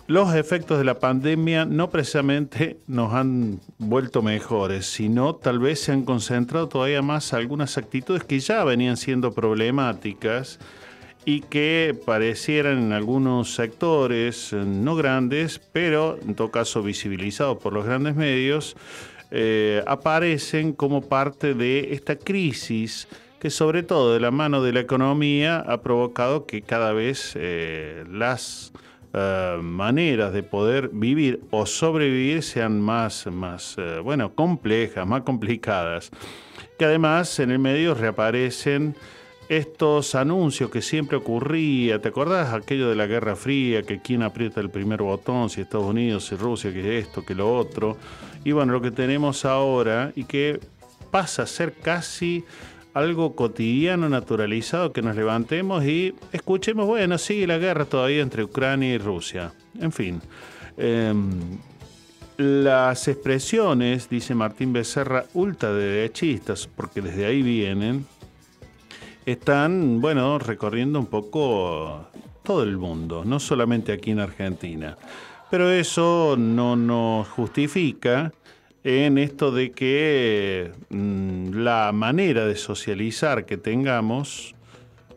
los efectos de la pandemia no precisamente nos han vuelto mejores, sino tal vez se han concentrado todavía más algunas actitudes que ya venían siendo problemáticas y que parecieran en algunos sectores eh, no grandes, pero en todo caso visibilizados por los grandes medios, eh, aparecen como parte de esta crisis que sobre todo de la mano de la economía ha provocado que cada vez eh, las maneras de poder vivir o sobrevivir sean más, más bueno, complejas, más complicadas. Que además en el medio reaparecen estos anuncios que siempre ocurría, ¿te acordás aquello de la Guerra Fría, que quién aprieta el primer botón, si Estados Unidos, si Rusia, que esto, que lo otro? Y bueno, lo que tenemos ahora y que pasa a ser casi algo cotidiano, naturalizado, que nos levantemos y escuchemos, bueno, sigue la guerra todavía entre Ucrania y Rusia. En fin. Em, las expresiones, dice Martín Becerra, ultraderechistas, porque desde ahí vienen, están, bueno, recorriendo un poco todo el mundo, no solamente aquí en Argentina. Pero eso no nos justifica en esto de que mm, la manera de socializar que tengamos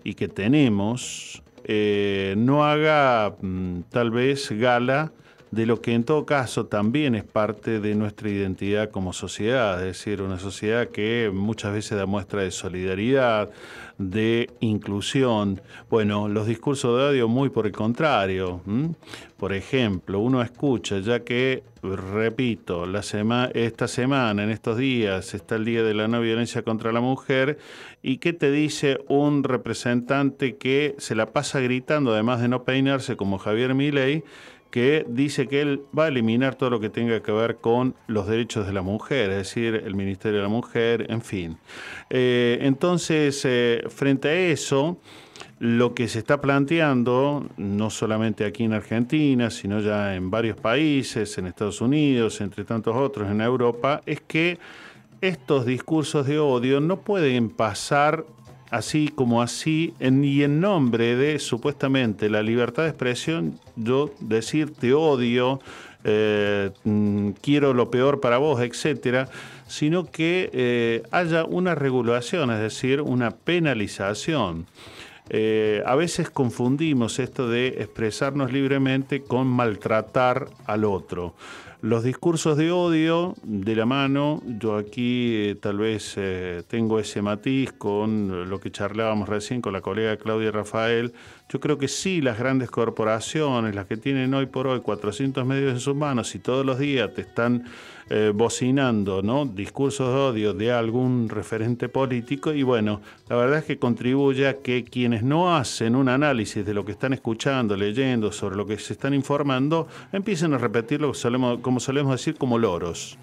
y que tenemos eh, no haga mm, tal vez gala de lo que en todo caso también es parte de nuestra identidad como sociedad, es decir, una sociedad que muchas veces da muestra de solidaridad, de inclusión. Bueno, los discursos de odio muy por el contrario. Por ejemplo, uno escucha, ya que, repito, la esta semana, en estos días, está el Día de la No Violencia contra la Mujer, y qué te dice un representante que se la pasa gritando, además de no peinarse como Javier Milei, que dice que él va a eliminar todo lo que tenga que ver con los derechos de la mujer, es decir, el Ministerio de la Mujer, en fin. Eh, entonces, eh, frente a eso, lo que se está planteando, no solamente aquí en Argentina, sino ya en varios países, en Estados Unidos, entre tantos otros, en Europa, es que estos discursos de odio no pueden pasar así como así, en, y en nombre de supuestamente la libertad de expresión, yo decir te odio, eh, mm, quiero lo peor para vos, etcétera, sino que eh, haya una regulación, es decir, una penalización. Eh, a veces confundimos esto de expresarnos libremente con maltratar al otro. Los discursos de odio de la mano, yo aquí eh, tal vez eh, tengo ese matiz con lo que charlábamos recién con la colega Claudia Rafael, yo creo que sí, las grandes corporaciones, las que tienen hoy por hoy 400 medios en sus manos y todos los días te están eh, bocinando ¿no? discursos de odio de algún referente político y bueno, la verdad es que contribuye a que quienes no hacen un análisis de lo que están escuchando, leyendo, sobre lo que se están informando, empiecen a repetirlo como solemos decir como loros.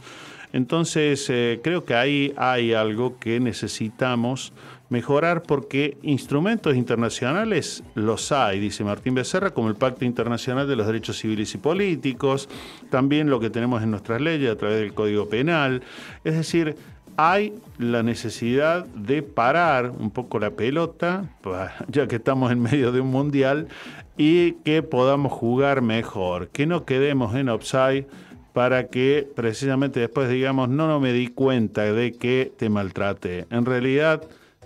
Entonces, eh, creo que ahí hay algo que necesitamos mejorar porque instrumentos internacionales los hay, dice Martín Becerra, como el Pacto Internacional de los Derechos Civiles y Políticos, también lo que tenemos en nuestras leyes a través del Código Penal. Es decir, hay la necesidad de parar un poco la pelota, ya que estamos en medio de un mundial, y que podamos jugar mejor, que no quedemos en offside para que precisamente después digamos, no, no me di cuenta de que te maltrate. En realidad,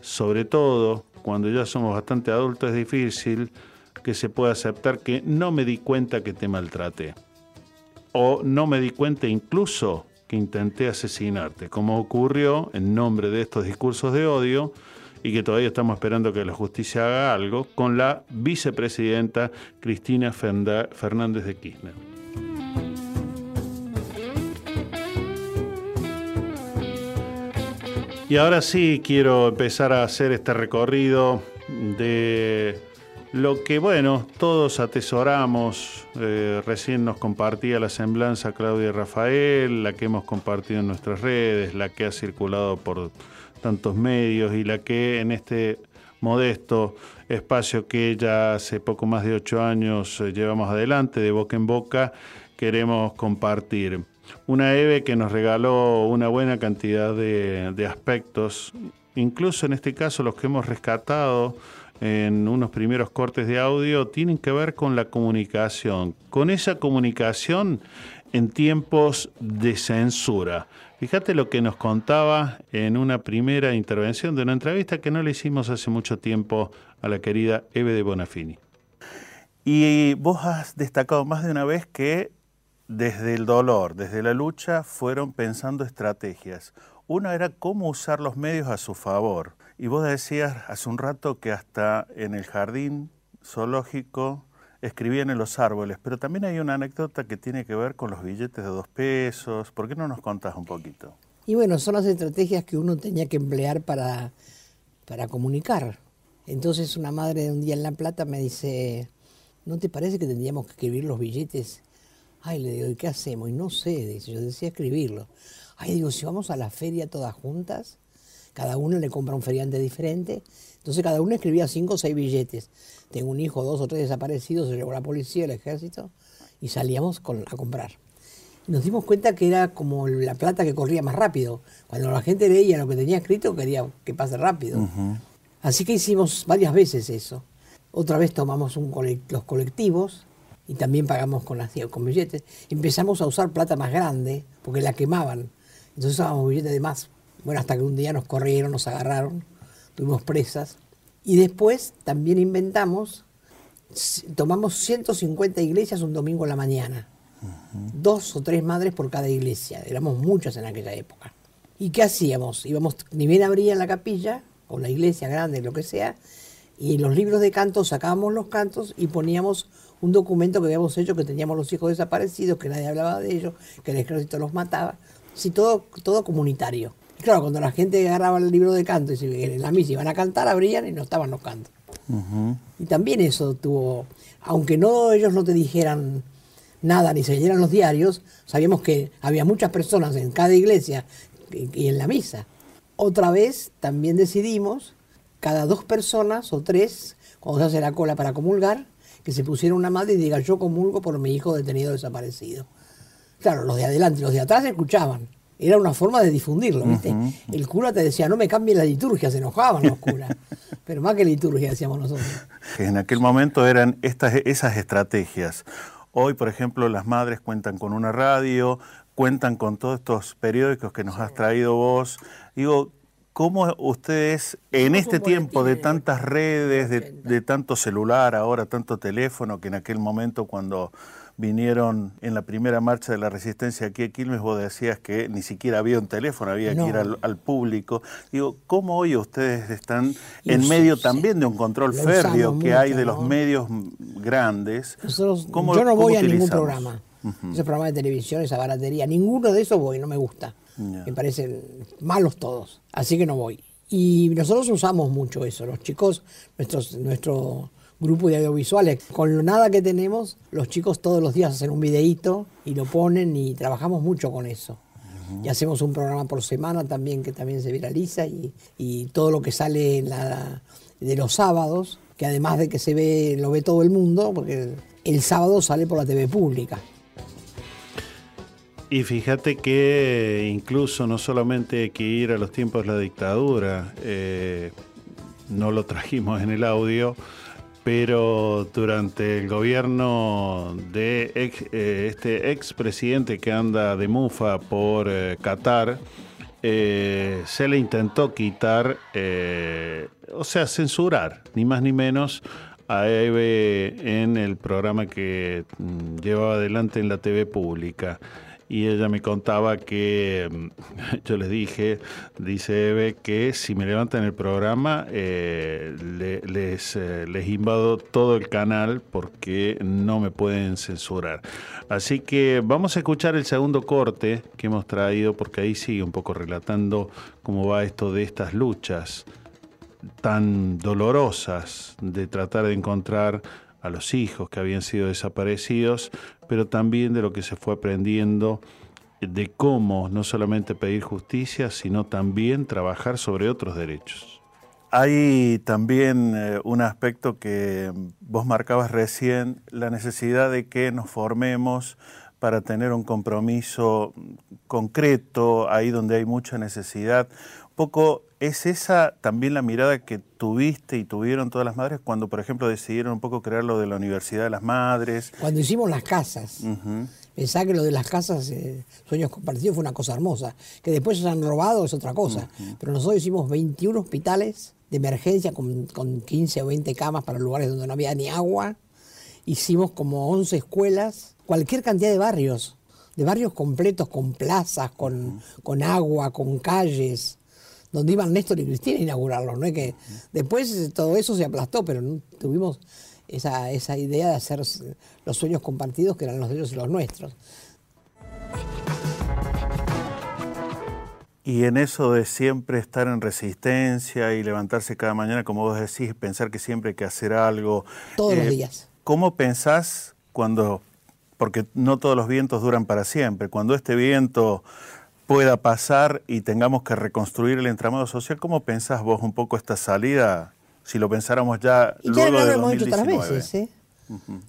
sobre todo cuando ya somos bastante adultos, es difícil que se pueda aceptar que no me di cuenta que te maltraté. O no me di cuenta incluso que intenté asesinarte, como ocurrió en nombre de estos discursos de odio y que todavía estamos esperando que la justicia haga algo con la vicepresidenta Cristina Fernández de Kirchner. Y ahora sí quiero empezar a hacer este recorrido de lo que, bueno, todos atesoramos. Eh, recién nos compartía la semblanza Claudia Rafael, la que hemos compartido en nuestras redes, la que ha circulado por tantos medios y la que en este modesto espacio que ya hace poco más de ocho años eh, llevamos adelante, de boca en boca, queremos compartir. Una EVE que nos regaló una buena cantidad de, aspectos incluso en este caso los que hemos rescatado en unos primeros cortes de audio, tienen que ver con la comunicación, con esa comunicación en tiempos de censura. Fíjate lo que nos contaba en una primera intervención de una entrevista que no le hicimos hace mucho tiempo a la querida Eve de Bonafini. Y vos has destacado más de una vez que desde el dolor, desde la lucha, fueron pensando estrategias. Una era cómo usar los medios a su favor. Y vos decías hace un rato que hasta en el jardín zoológico escribían en los árboles, pero también hay una anécdota que tiene que ver con los billetes de dos pesos. ¿Por qué no nos contás un poquito? Y bueno, son las estrategias que uno tenía que emplear para, para comunicar. Entonces una madre de un día en La Plata me dice, ¿no te parece que tendríamos que escribir los billetes? Ay, le digo, ¿y qué hacemos? Y no sé, dice, yo decía escribirlo. Ay, digo, si vamos a la feria todas juntas, cada uno le compra un feriante diferente, entonces cada uno escribía cinco o seis billetes. Tengo un hijo, dos o tres desaparecidos, se llevó la policía, el ejército, y salíamos a comprar. Y nos dimos cuenta que era como la plata que corría más rápido. Cuando la gente leía lo que tenía escrito, quería que pase rápido. Así que hicimos varias veces eso. Otra vez tomamos los colectivos y también pagamos con, las, con billetes. Empezamos a usar plata más grande porque la quemaban. Entonces usábamos billetes de más. Bueno, hasta que un día nos corrieron, nos agarraron, tuvimos presas. Y después también inventamos, tomamos 150 iglesias un domingo en la mañana. Dos o tres madres por cada iglesia. Éramos muchas en aquella época. ¿Y qué hacíamos? Íbamos, ni bien abría la capilla, o la iglesia grande, lo que sea, y los libros de cantos sacábamos los cantos y poníamos un documento que habíamos hecho que teníamos los hijos desaparecidos, que nadie hablaba de ellos, que el ejército los mataba. Sí, todo, todo comunitario. Y claro, cuando la gente agarraba el libro de canto y se, en la misa iban a cantar, abrían y no estaban los cantos. Y también eso tuvo, aunque no ellos no te dijeran nada ni se leyeran los diarios, sabíamos que había muchas personas en cada iglesia y en la misa. Otra vez también decidimos, cada dos personas o tres, cuando se hace la cola para comulgar, que se pusiera una madre y diga yo comulgo por mi hijo detenido desaparecido. Claro, los de adelante y los de atrás escuchaban. Era una forma de difundirlo, ¿viste? El cura te decía, no me cambien la liturgia, se enojaban los curas. Pero más que liturgia, decíamos nosotros. En aquel momento eran estas, esas estrategias. Hoy, por ejemplo, las madres cuentan con una radio, cuentan con todos estos periódicos que nos has traído vos. Digo, ¿Cómo ustedes, en este tiempo de tantas redes, de, tanto celular, ahora tanto teléfono, que en aquel momento cuando vinieron en la primera marcha de la resistencia aquí a Quilmes, vos decías que ni siquiera había un teléfono, había que ir al, público. Digo, ¿cómo hoy ustedes están en medio también de un control férreo que hay de los medios grandes? yo no voy a ningún programa. Ese programa de televisión, esa baratería, ninguno de esos voy, no me gusta. Me parecen malos todos, así que no voy. Y nosotros usamos mucho eso, los chicos, nuestros, nuestro grupo de audiovisuales, con lo nada que tenemos, los chicos todos los días hacen un videíto y lo ponen y trabajamos mucho con eso. Y hacemos un programa por semana también que también se viraliza y, y todo lo que sale la, de los sábados, que además de que se ve, lo ve todo el mundo, porque el sábado sale por la TV pública. Y fíjate que incluso no solamente hay que ir a los tiempos de la dictadura, eh, no lo trajimos en el audio, pero durante el gobierno de eh, este expresidente que anda de mufa por eh, Qatar, se le intentó quitar, o sea, censurar, ni más ni menos, a Eve en el programa que mm, llevaba adelante en la TV pública y ella me contaba que mm, yo les dije, dice Eve, que si me levantan el programa eh, les, eh, les invado todo el canal porque no me pueden censurar. Así que vamos a escuchar el segundo corte que hemos traído porque ahí sigue un poco relatando cómo va esto de estas luchas tan dolorosas de tratar de encontrar a los hijos que habían sido desaparecidos, pero también de lo que se fue aprendiendo de cómo no solamente pedir justicia, sino también trabajar sobre otros derechos. Hay también eh, un aspecto que vos marcabas recién, la necesidad de que nos formemos para tener un compromiso concreto, ahí donde hay mucha necesidad. Poco, ¿es esa también la mirada que tuviste y tuvieron todas las madres cuando, por ejemplo, decidieron un poco crear lo de la Universidad de las Madres? Cuando hicimos las casas. Ujú. Pensá que lo de las casas, eh, sueños compartidos, fue una cosa hermosa. Que después se han robado es otra cosa. Pero nosotros hicimos 21 hospitales de emergencia con, con 15 o 20 camas para lugares donde no había ni agua. Hicimos como 11 escuelas, cualquier cantidad de barrios, de barrios completos, con plazas, con, con agua, con calles, donde iban Néstor y Cristina a inaugurarlos. ¿no? Es que después eh, todo eso se aplastó, pero no tuvimos esa, esa idea de hacer los sueños compartidos que eran los de ellos y los nuestros. Y en eso de siempre estar en resistencia y levantarse cada mañana, como vos decís, pensar que siempre hay que hacer algo. Todos los eh, días. ¿Cómo pensás cuando, porque no todos los vientos duran para siempre, cuando este viento pueda pasar y tengamos que reconstruir el entramado social, ¿cómo pensás vos un poco esta salida? Si lo pensáramos ya Y ya luego lo de hemos hecho otras 2019. veces, ¿eh?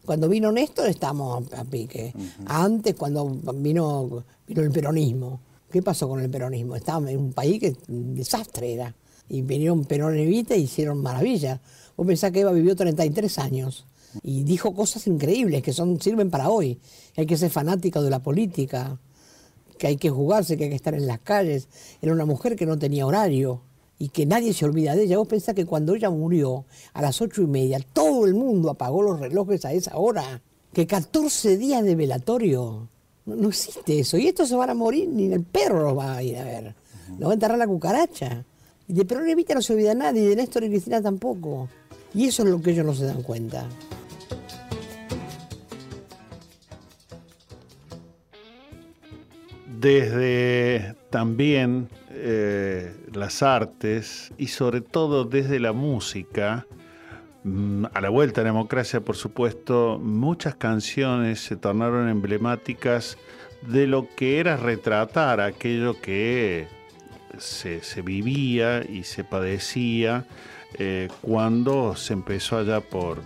Cuando vino Néstor estábamos a pique. Antes, cuando vino, vino el peronismo. ¿Qué pasó con el peronismo? Estábamos en un país que un desastre era. Y vinieron Perón y Evita e hicieron maravillas. Vos pensás que Eva vivió 33 años y dijo cosas increíbles que son sirven para hoy. Hay que ser fanático de la política, que hay que jugarse, que hay que estar en las calles. Era una mujer que no tenía horario y que nadie se olvida de ella. Vos pensás que cuando ella murió a las ocho y media, todo el mundo apagó los relojes a esa hora. Que 14 días de velatorio. No, existe eso. Y estos se van a morir, ni el perro los va a ir a ver. Lo va a enterrar la cucaracha. Y de Perón Evita no se olvida nadie, y de Néstor y Cristina tampoco. Y eso es lo que ellos no se dan cuenta. Desde también eh, las artes y sobre todo desde la música, mm, a la vuelta a la democracia, por supuesto, muchas canciones se tornaron emblemáticas de lo que era retratar aquello que se, se vivía y se padecía eh, cuando se empezó allá por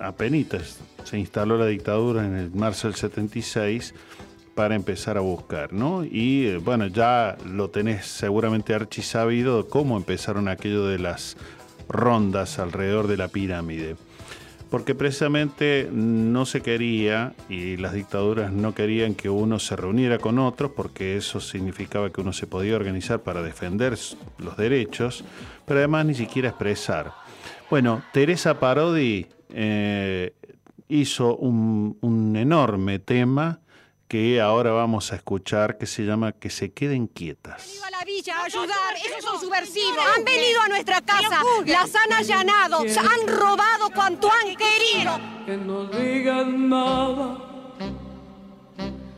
apenitas, se instaló la dictadura en el marzo del 76 para empezar a buscar, ¿no? Y eh, bueno, ya lo tenés seguramente archisabido cómo empezaron aquello de las rondas alrededor de la pirámide. Porque precisamente no se quería y las dictaduras no querían que uno se reuniera con otros porque eso significaba que uno se podía organizar para defender los derechos, pero además ni siquiera expresar. Bueno, Teresa Parodi eh, hizo un enorme tema que ahora vamos a escuchar que se llama Que se queden quietas. a la villa a ayudar. Esos son subversivos. Han venido a nuestra casa, las han allanado, se han robado cuanto han querido. que no digan nada.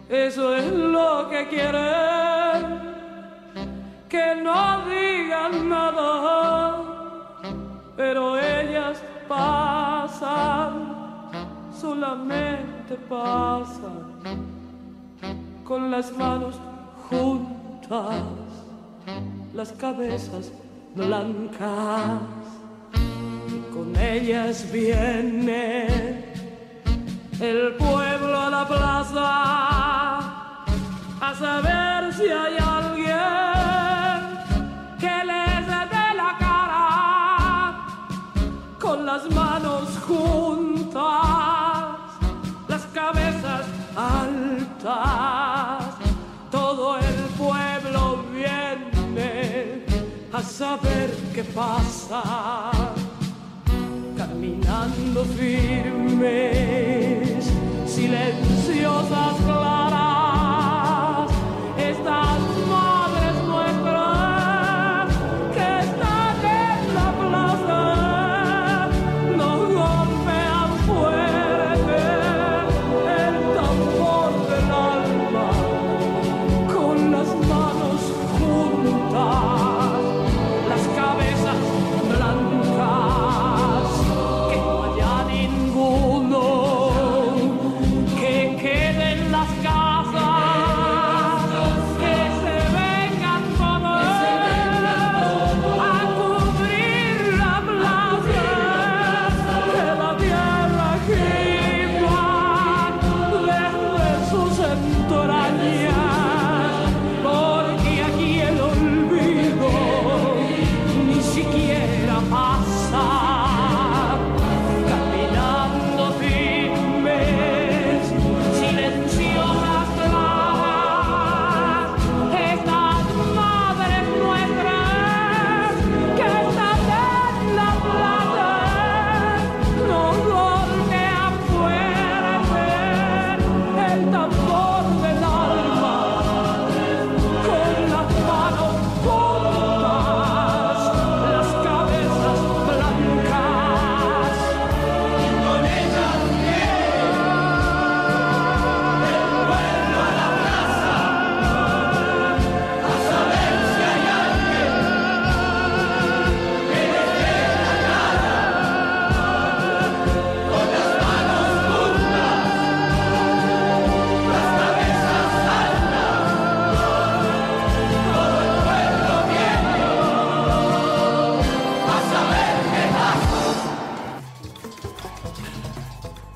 Eso es lo que quieren, que no digan nada. Pero ellas pasan, solamente pasan, con las manos juntas, las cabezas blancas. Y con ellas viene el pueblo a la plaza a saber si hay a saber qué pasa caminando firmes, silenciosas, claras,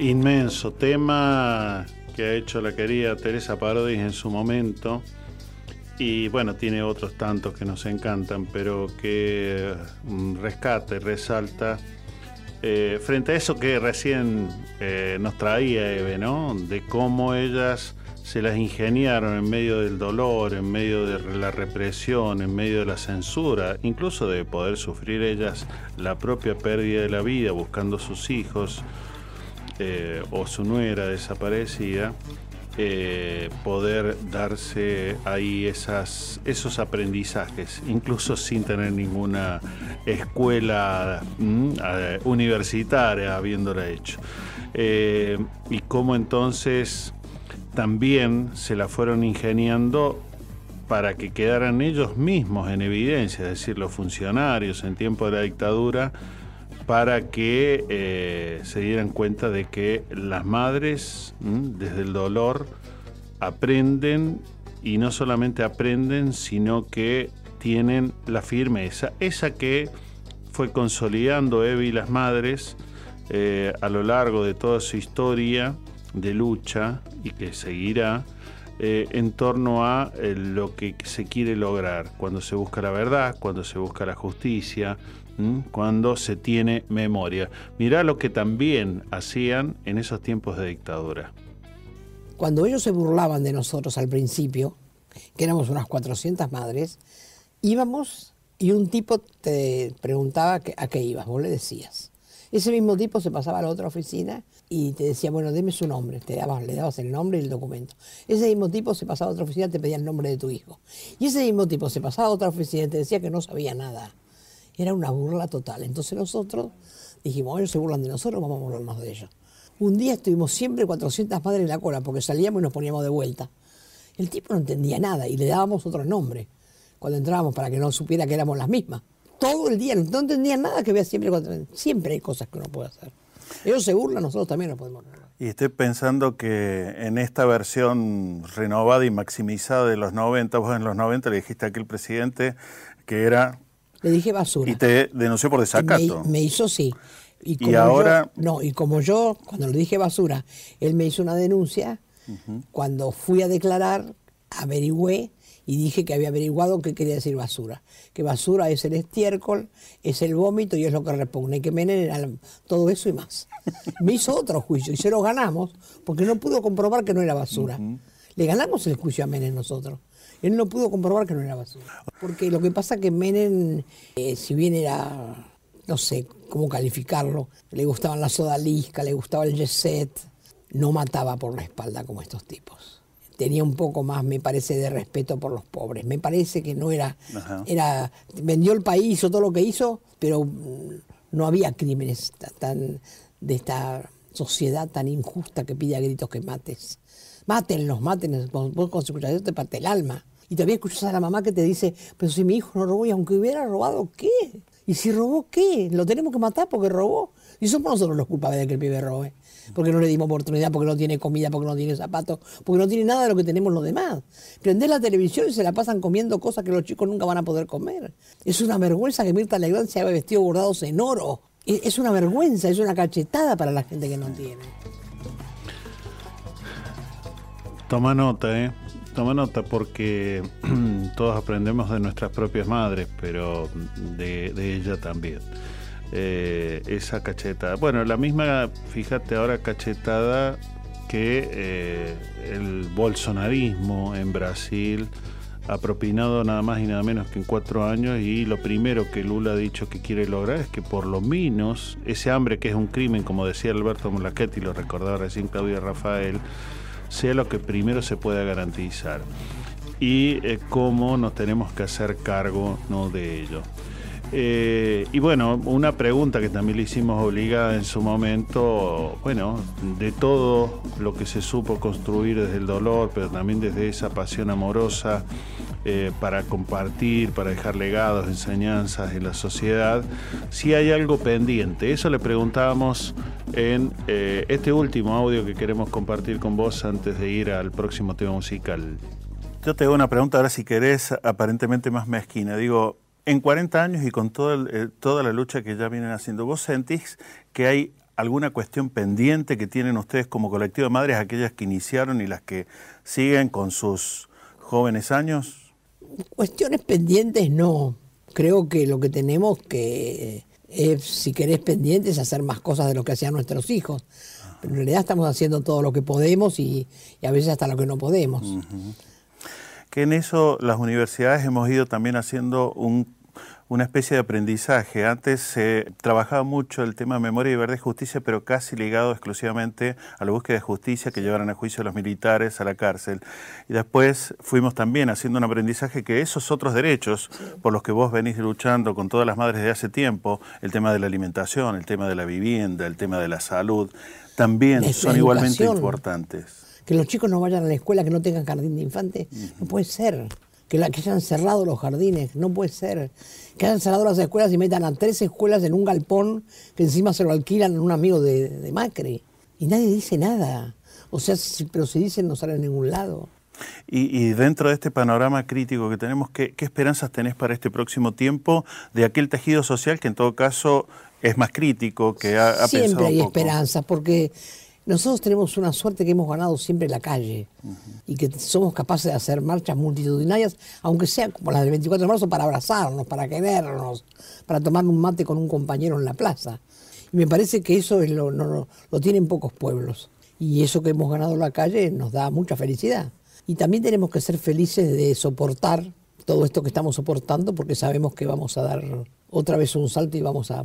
Inmenso tema que ha hecho la querida Teresa Parodi en su momento. Y bueno, tiene otros tantos que nos encantan, pero que mm, rescata y resalta eh, frente a eso que recién eh, nos traía Eve, ¿no? De cómo ellas se las ingeniaron en medio del dolor, en medio de la represión, en medio de la censura, incluso de poder sufrir ellas la propia pérdida de la vida buscando sus hijos eh, o su nuera desaparecida. Eh, poder darse ahí esos aprendizajes, incluso sin tener ninguna escuela mm, eh, universitaria habiéndola hecho. Y cómo entonces también se la fueron ingeniando para que quedaran ellos mismos en evidencia, es decir, los funcionarios en tiempo de la dictadura, para que eh, se dieran cuenta de que las madres, desde el dolor, aprenden y no solamente aprenden, sino que tienen la firmeza, esa que fue consolidando Evi y las madres eh, a lo largo de toda su historia de lucha y que seguirá eh, en torno a lo que se quiere lograr, cuando se busca la verdad, cuando se busca la justicia, cuando se tiene memoria. Mirá lo que también hacían en esos tiempos de dictadura. Cuando ellos se burlaban de nosotros al principio, que éramos unas 400 madres, íbamos y un tipo te preguntaba a qué ibas, vos le decías. Ese mismo tipo se pasaba a la otra oficina y te decía, bueno, deme su nombre, te dabas, le dabas el nombre y el documento. Ese mismo tipo se pasaba a otra oficina y te pedía el nombre de tu hijo. Y ese mismo tipo se pasaba a otra oficina y te decía que no sabía nada. Era una burla total. Entonces nosotros dijimos, ellos se burlan de nosotros, vamos a burlarnos de ellos. Un día estuvimos siempre 400 madres en la cola porque salíamos y nos poníamos de vuelta. El tipo no entendía nada y le dábamos otro nombre cuando entrábamos para que no supiera que éramos las mismas. Todo el día, no entendía nada que vea siempre. Siempre hay cosas que uno puede hacer. Ellos se burlan, nosotros también nos podemos burlar. Y estoy pensando que en esta versión renovada y maximizada de los 90, vos en los 90 le dijiste a aquel presidente que era le dije basura. Y te denunció por desacato. Me, hizo sí. Y, ahora. no, y como yo, cuando le dije basura, él me hizo una denuncia. Cuando fui a declarar, averigüé y dije que había averiguado qué quería decir basura. Que basura es el estiércol, es el vómito y es lo que repugna. Y que Menem era todo eso y más. Me hizo otro juicio y se lo ganamos porque no pudo comprobar que no era basura. Le ganamos el juicio a Menem nosotros. Él no pudo comprobar que no era basura. Porque lo que pasa que Menem, eh, si bien era, no sé cómo calificarlo, le gustaban la soda lisca, le gustaba el jet no mataba por la espalda como estos tipos. Tenía un poco más, me parece, de respeto por los pobres. Me parece que no era, era, vendió el país, hizo todo lo que hizo, pero mm, no había crímenes tan, de esta sociedad tan injusta que pide a gritos que mates. Mátenlos, mátenlos. Vos cuando escuchas eso te parte el alma. Y todavía escuchas a la mamá que te dice, pero si mi hijo no robó y aunque hubiera robado, ¿qué? ¿Y si robó qué? Lo tenemos que matar porque robó. Y somos nosotros los culpables de que el pibe robe. Porque no le dimos oportunidad, porque no tiene comida, porque no tiene zapatos, porque no tiene nada de lo que tenemos los demás. Prendés la televisión y se la pasan comiendo cosas que los chicos nunca van a poder comer. Es una vergüenza que Mirta Legrand se haya vestido bordados en oro. Es una vergüenza, es una cachetada para la gente que no tiene. Toma nota, ¿eh? Toma nota porque todos aprendemos de nuestras propias madres, pero de, ella también. Eh, esa cachetada. Bueno, la misma, fíjate ahora, cachetada que eh, el bolsonarismo en Brasil ha propinado nada más y nada menos que en cuatro años y lo primero que Lula ha dicho que quiere lograr es que por lo menos ese hambre que es un crimen, como decía Alberto Molachetti, lo recordaba recién Claudia Rafael, sea lo que primero se pueda garantizar y eh, cómo nos tenemos que hacer cargo ¿no? de ello. Eh, y bueno, una pregunta que también le hicimos obligada en su momento, bueno, de todo lo que se supo construir desde el dolor, pero también desde esa pasión amorosa eh, para compartir, para dejar legados, enseñanzas en la sociedad, si hay algo pendiente. Eso le preguntábamos en eh, este último audio que queremos compartir con vos antes de ir al próximo tema musical. Yo te hago una pregunta ahora si querés, aparentemente más mezquina. Digo, en 40 años y con todo eh, toda la lucha que ya vienen haciendo, ¿vos sentís que hay alguna cuestión pendiente que tienen ustedes como colectivo de madres, aquellas que iniciaron y las que siguen con sus jóvenes años? Cuestiones pendientes no. Creo que lo que tenemos que es, si querés pendientes, hacer más cosas de lo que hacían nuestros hijos. Pero en realidad estamos haciendo todo lo que podemos y a veces hasta lo que no podemos. Que en eso las universidades hemos ido también haciendo un una especie de aprendizaje. Antes se trabajaba mucho el tema de memoria y verdad y justicia, pero casi ligado exclusivamente a la búsqueda de justicia que llevaran a juicio a los militares, a la cárcel. Y después fuimos también haciendo un aprendizaje que esos otros derechos por los que vos venís luchando con todas las madres de hace tiempo, el tema de la alimentación, el tema de la vivienda, el tema de la salud, también son igualmente importantes. Que los chicos no vayan a la escuela, que no tengan jardín de infantes, no puede ser que, la, que hayan cerrado los jardines, no puede ser. Que hayan cerrado las escuelas y metan a tres escuelas en un galpón que encima se lo alquilan a un amigo de, Macri. Y nadie dice nada. O sea, pero si dicen no sale a ningún lado. Y, dentro de este panorama crítico que tenemos, ¿qué, esperanzas tenés para este próximo tiempo de aquel tejido social que en todo caso es más crítico, que ha, Siempre hay esperanzas, porque nosotros tenemos una suerte que hemos ganado siempre la calle y que somos capaces de hacer marchas multitudinarias, aunque sea como las del 24 de marzo, para abrazarnos, para querernos, para tomar un mate con un compañero en la plaza. Y me parece que eso es lo, no, lo tienen pocos pueblos. Y eso que hemos ganado la calle nos da mucha felicidad. Y también tenemos que ser felices de soportar todo esto que estamos soportando porque sabemos que vamos a dar otra vez un salto y vamos a,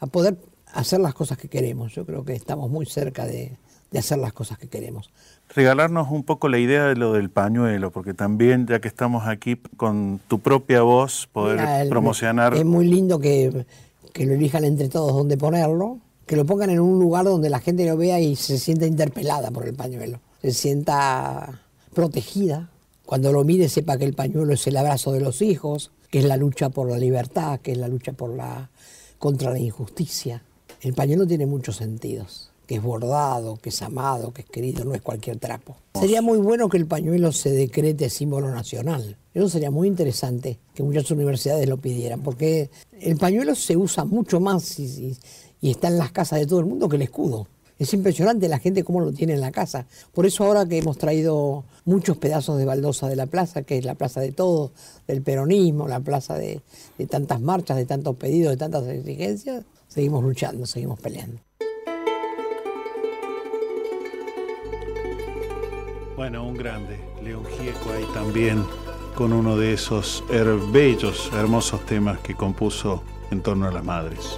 a poder hacer las cosas que queremos. Yo creo que estamos muy cerca de, hacer las cosas que queremos. Regalarnos un poco la idea de lo del pañuelo, porque también, ya que estamos aquí con tu propia voz, poder promocionar. Es muy lindo que, que, lo elijan entre todos dónde ponerlo, que lo pongan en un lugar donde la gente lo vea y se sienta interpelada por el pañuelo, se sienta protegida. Cuando lo mire sepa que el pañuelo es el abrazo de los hijos, que es la lucha por la libertad, que es la lucha por la, contra la injusticia el pañuelo tiene muchos sentidos, que es bordado, que es amado, que es querido, no es cualquier trapo. Sería muy bueno que el pañuelo se decrete símbolo nacional. Eso sería muy interesante que muchas universidades lo pidieran, porque el pañuelo se usa mucho más y, está en las casas de todo el mundo que el escudo. Es impresionante la gente cómo lo tiene en la casa. Por eso ahora que hemos traído muchos pedazos de baldosa de la plaza, que es la plaza de todos, del peronismo, la plaza de tantas marchas, de tantos pedidos, de tantas exigencias, seguimos luchando, seguimos peleando. Bueno, un grande, León Gieco ahí también, con uno de esos bellos, hermosos temas que compuso en torno a las madres.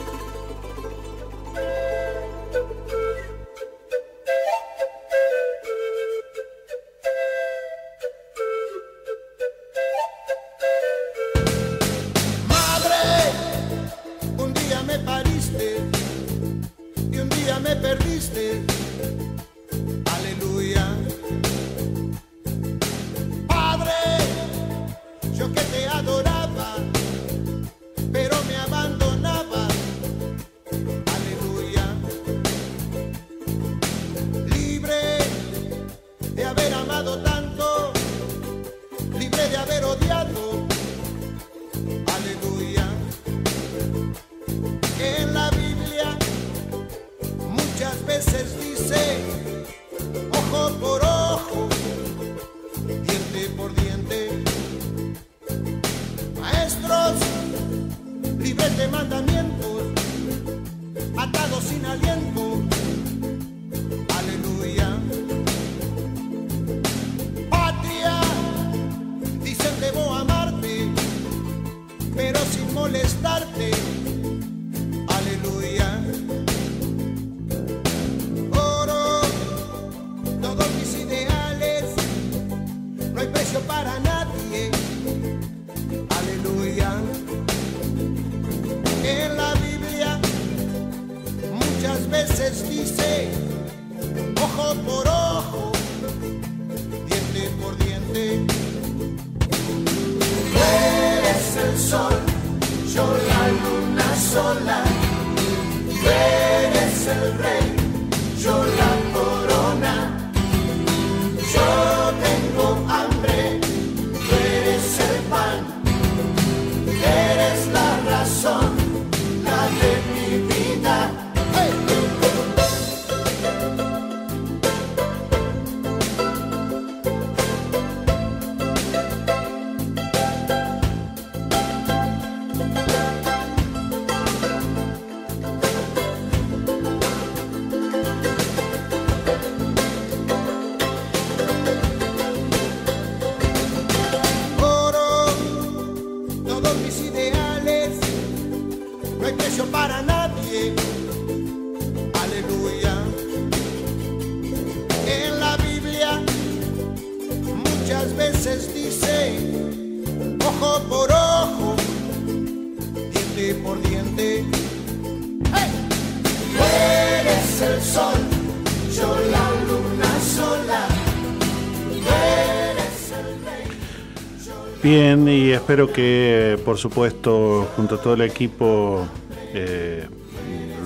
Bien, y espero que, por supuesto, junto a todo el equipo, eh,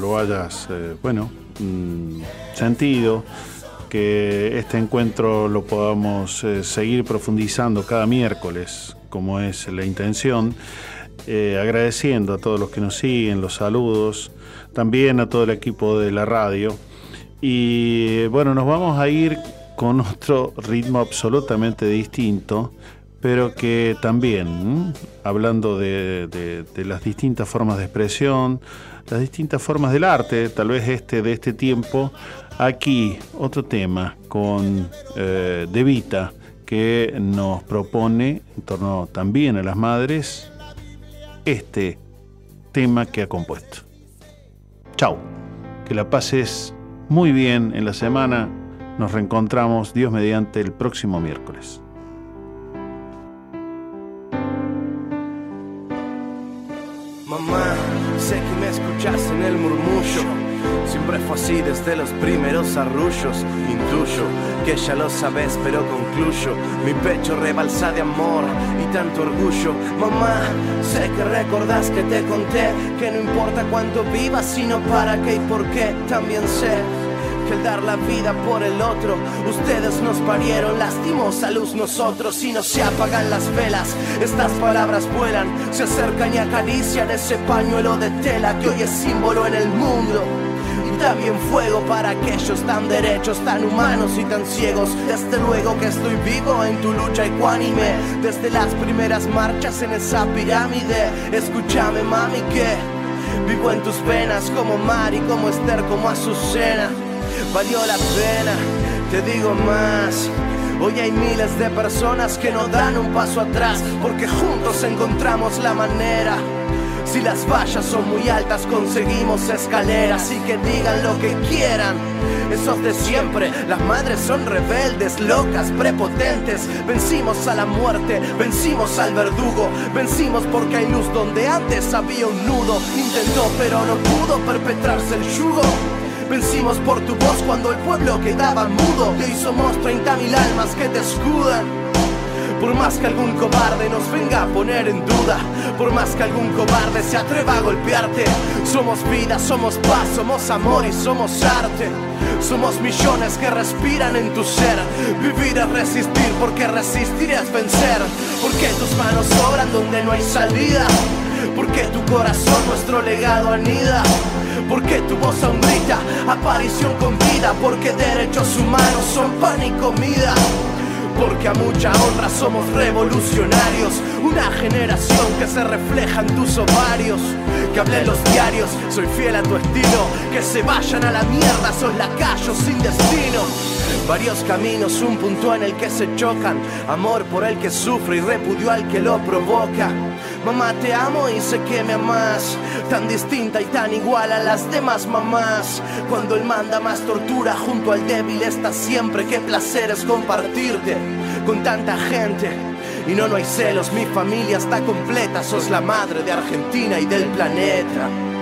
lo hayas, eh, bueno, mm, sentido, que este encuentro lo podamos eh, seguir profundizando cada miércoles, como es la intención, agradeciendo a todos los que nos siguen, los saludos, también a todo el equipo de la radio. Y bueno, nos vamos a ir con otro ritmo absolutamente distinto, pero que también, hablando de, las distintas formas de expresión, las distintas formas del arte, tal vez este de este tiempo, aquí otro tema con eh, De Vita que nos propone en torno también a las madres este tema que ha compuesto. Chau, que la pases muy bien en la semana. Nos reencontramos, Dios mediante, el próximo miércoles. Mamá, sé que me escuchas en el murmullo. Siempre fue así desde los primeros arrullos. Intuyo que ya lo sabes, pero concluyo. Mi pecho rebalsa de amor y tanto orgullo. Mamá, sé que recordás que te conté que no importa cuánto vivas, sino para qué y por qué. También sé que dar la vida por el otro, ustedes nos parieron, lastimos a luz nosotros y no se apagan las velas. Estas palabras vuelan, se acercan y acarician ese pañuelo de tela que hoy es símbolo en el mundo. Y también fuego para aquellos tan derechos, tan humanos y tan ciegos. Desde luego que estoy vivo en tu lucha ecuánime, desde las primeras marchas en esa pirámide. Escúchame, mami, que vivo en tus venas como Mari, como Esther, como Azucena valió la pena, te digo más. Hoy hay miles de personas que no dan un paso atrás porque juntos encontramos la manera. Si las vallas son muy altas conseguimos escaleras y que digan lo que quieran. Esos de siempre, las madres son rebeldes, locas, prepotentes. Vencimos a la muerte, vencimos al verdugo, vencimos porque hay luz donde antes había un nudo. Intentó pero no pudo perpetrarse el yugo. Vencimos por tu voz cuando el pueblo quedaba mudo. Y hoy somos 30.000 almas que te escudan. Por más que algún cobarde nos venga a poner en duda, por más que algún cobarde se atreva a golpearte, somos vida, somos paz, somos amor y somos arte. Somos millones que respiran en tu ser. Vivir es resistir, porque resistir es vencer. Porque tus manos sobran donde no hay salida. Porque tu corazón nuestro legado anida. Porque tu voz aún grita, aparición con vida. Porque derechos humanos son pan y comida. Porque a mucha honra somos revolucionarios. Una generación que se refleja en tus ovarios. Que hablé los diarios, soy fiel a tu estilo. Que se vayan a la mierda, son lacayos sin destino. Varios caminos, un punto en el que se chocan. Amor por el que sufre y repudio al que lo provoca. Mamá, te amo y sé que me amas. Tan distinta y tan igual a las demás mamás. Cuando él manda más tortura junto al débil está siempre. Qué placer es compartirte con tanta gente. Y no, no hay celos, mi familia está completa. Sos la madre de Argentina y del planeta.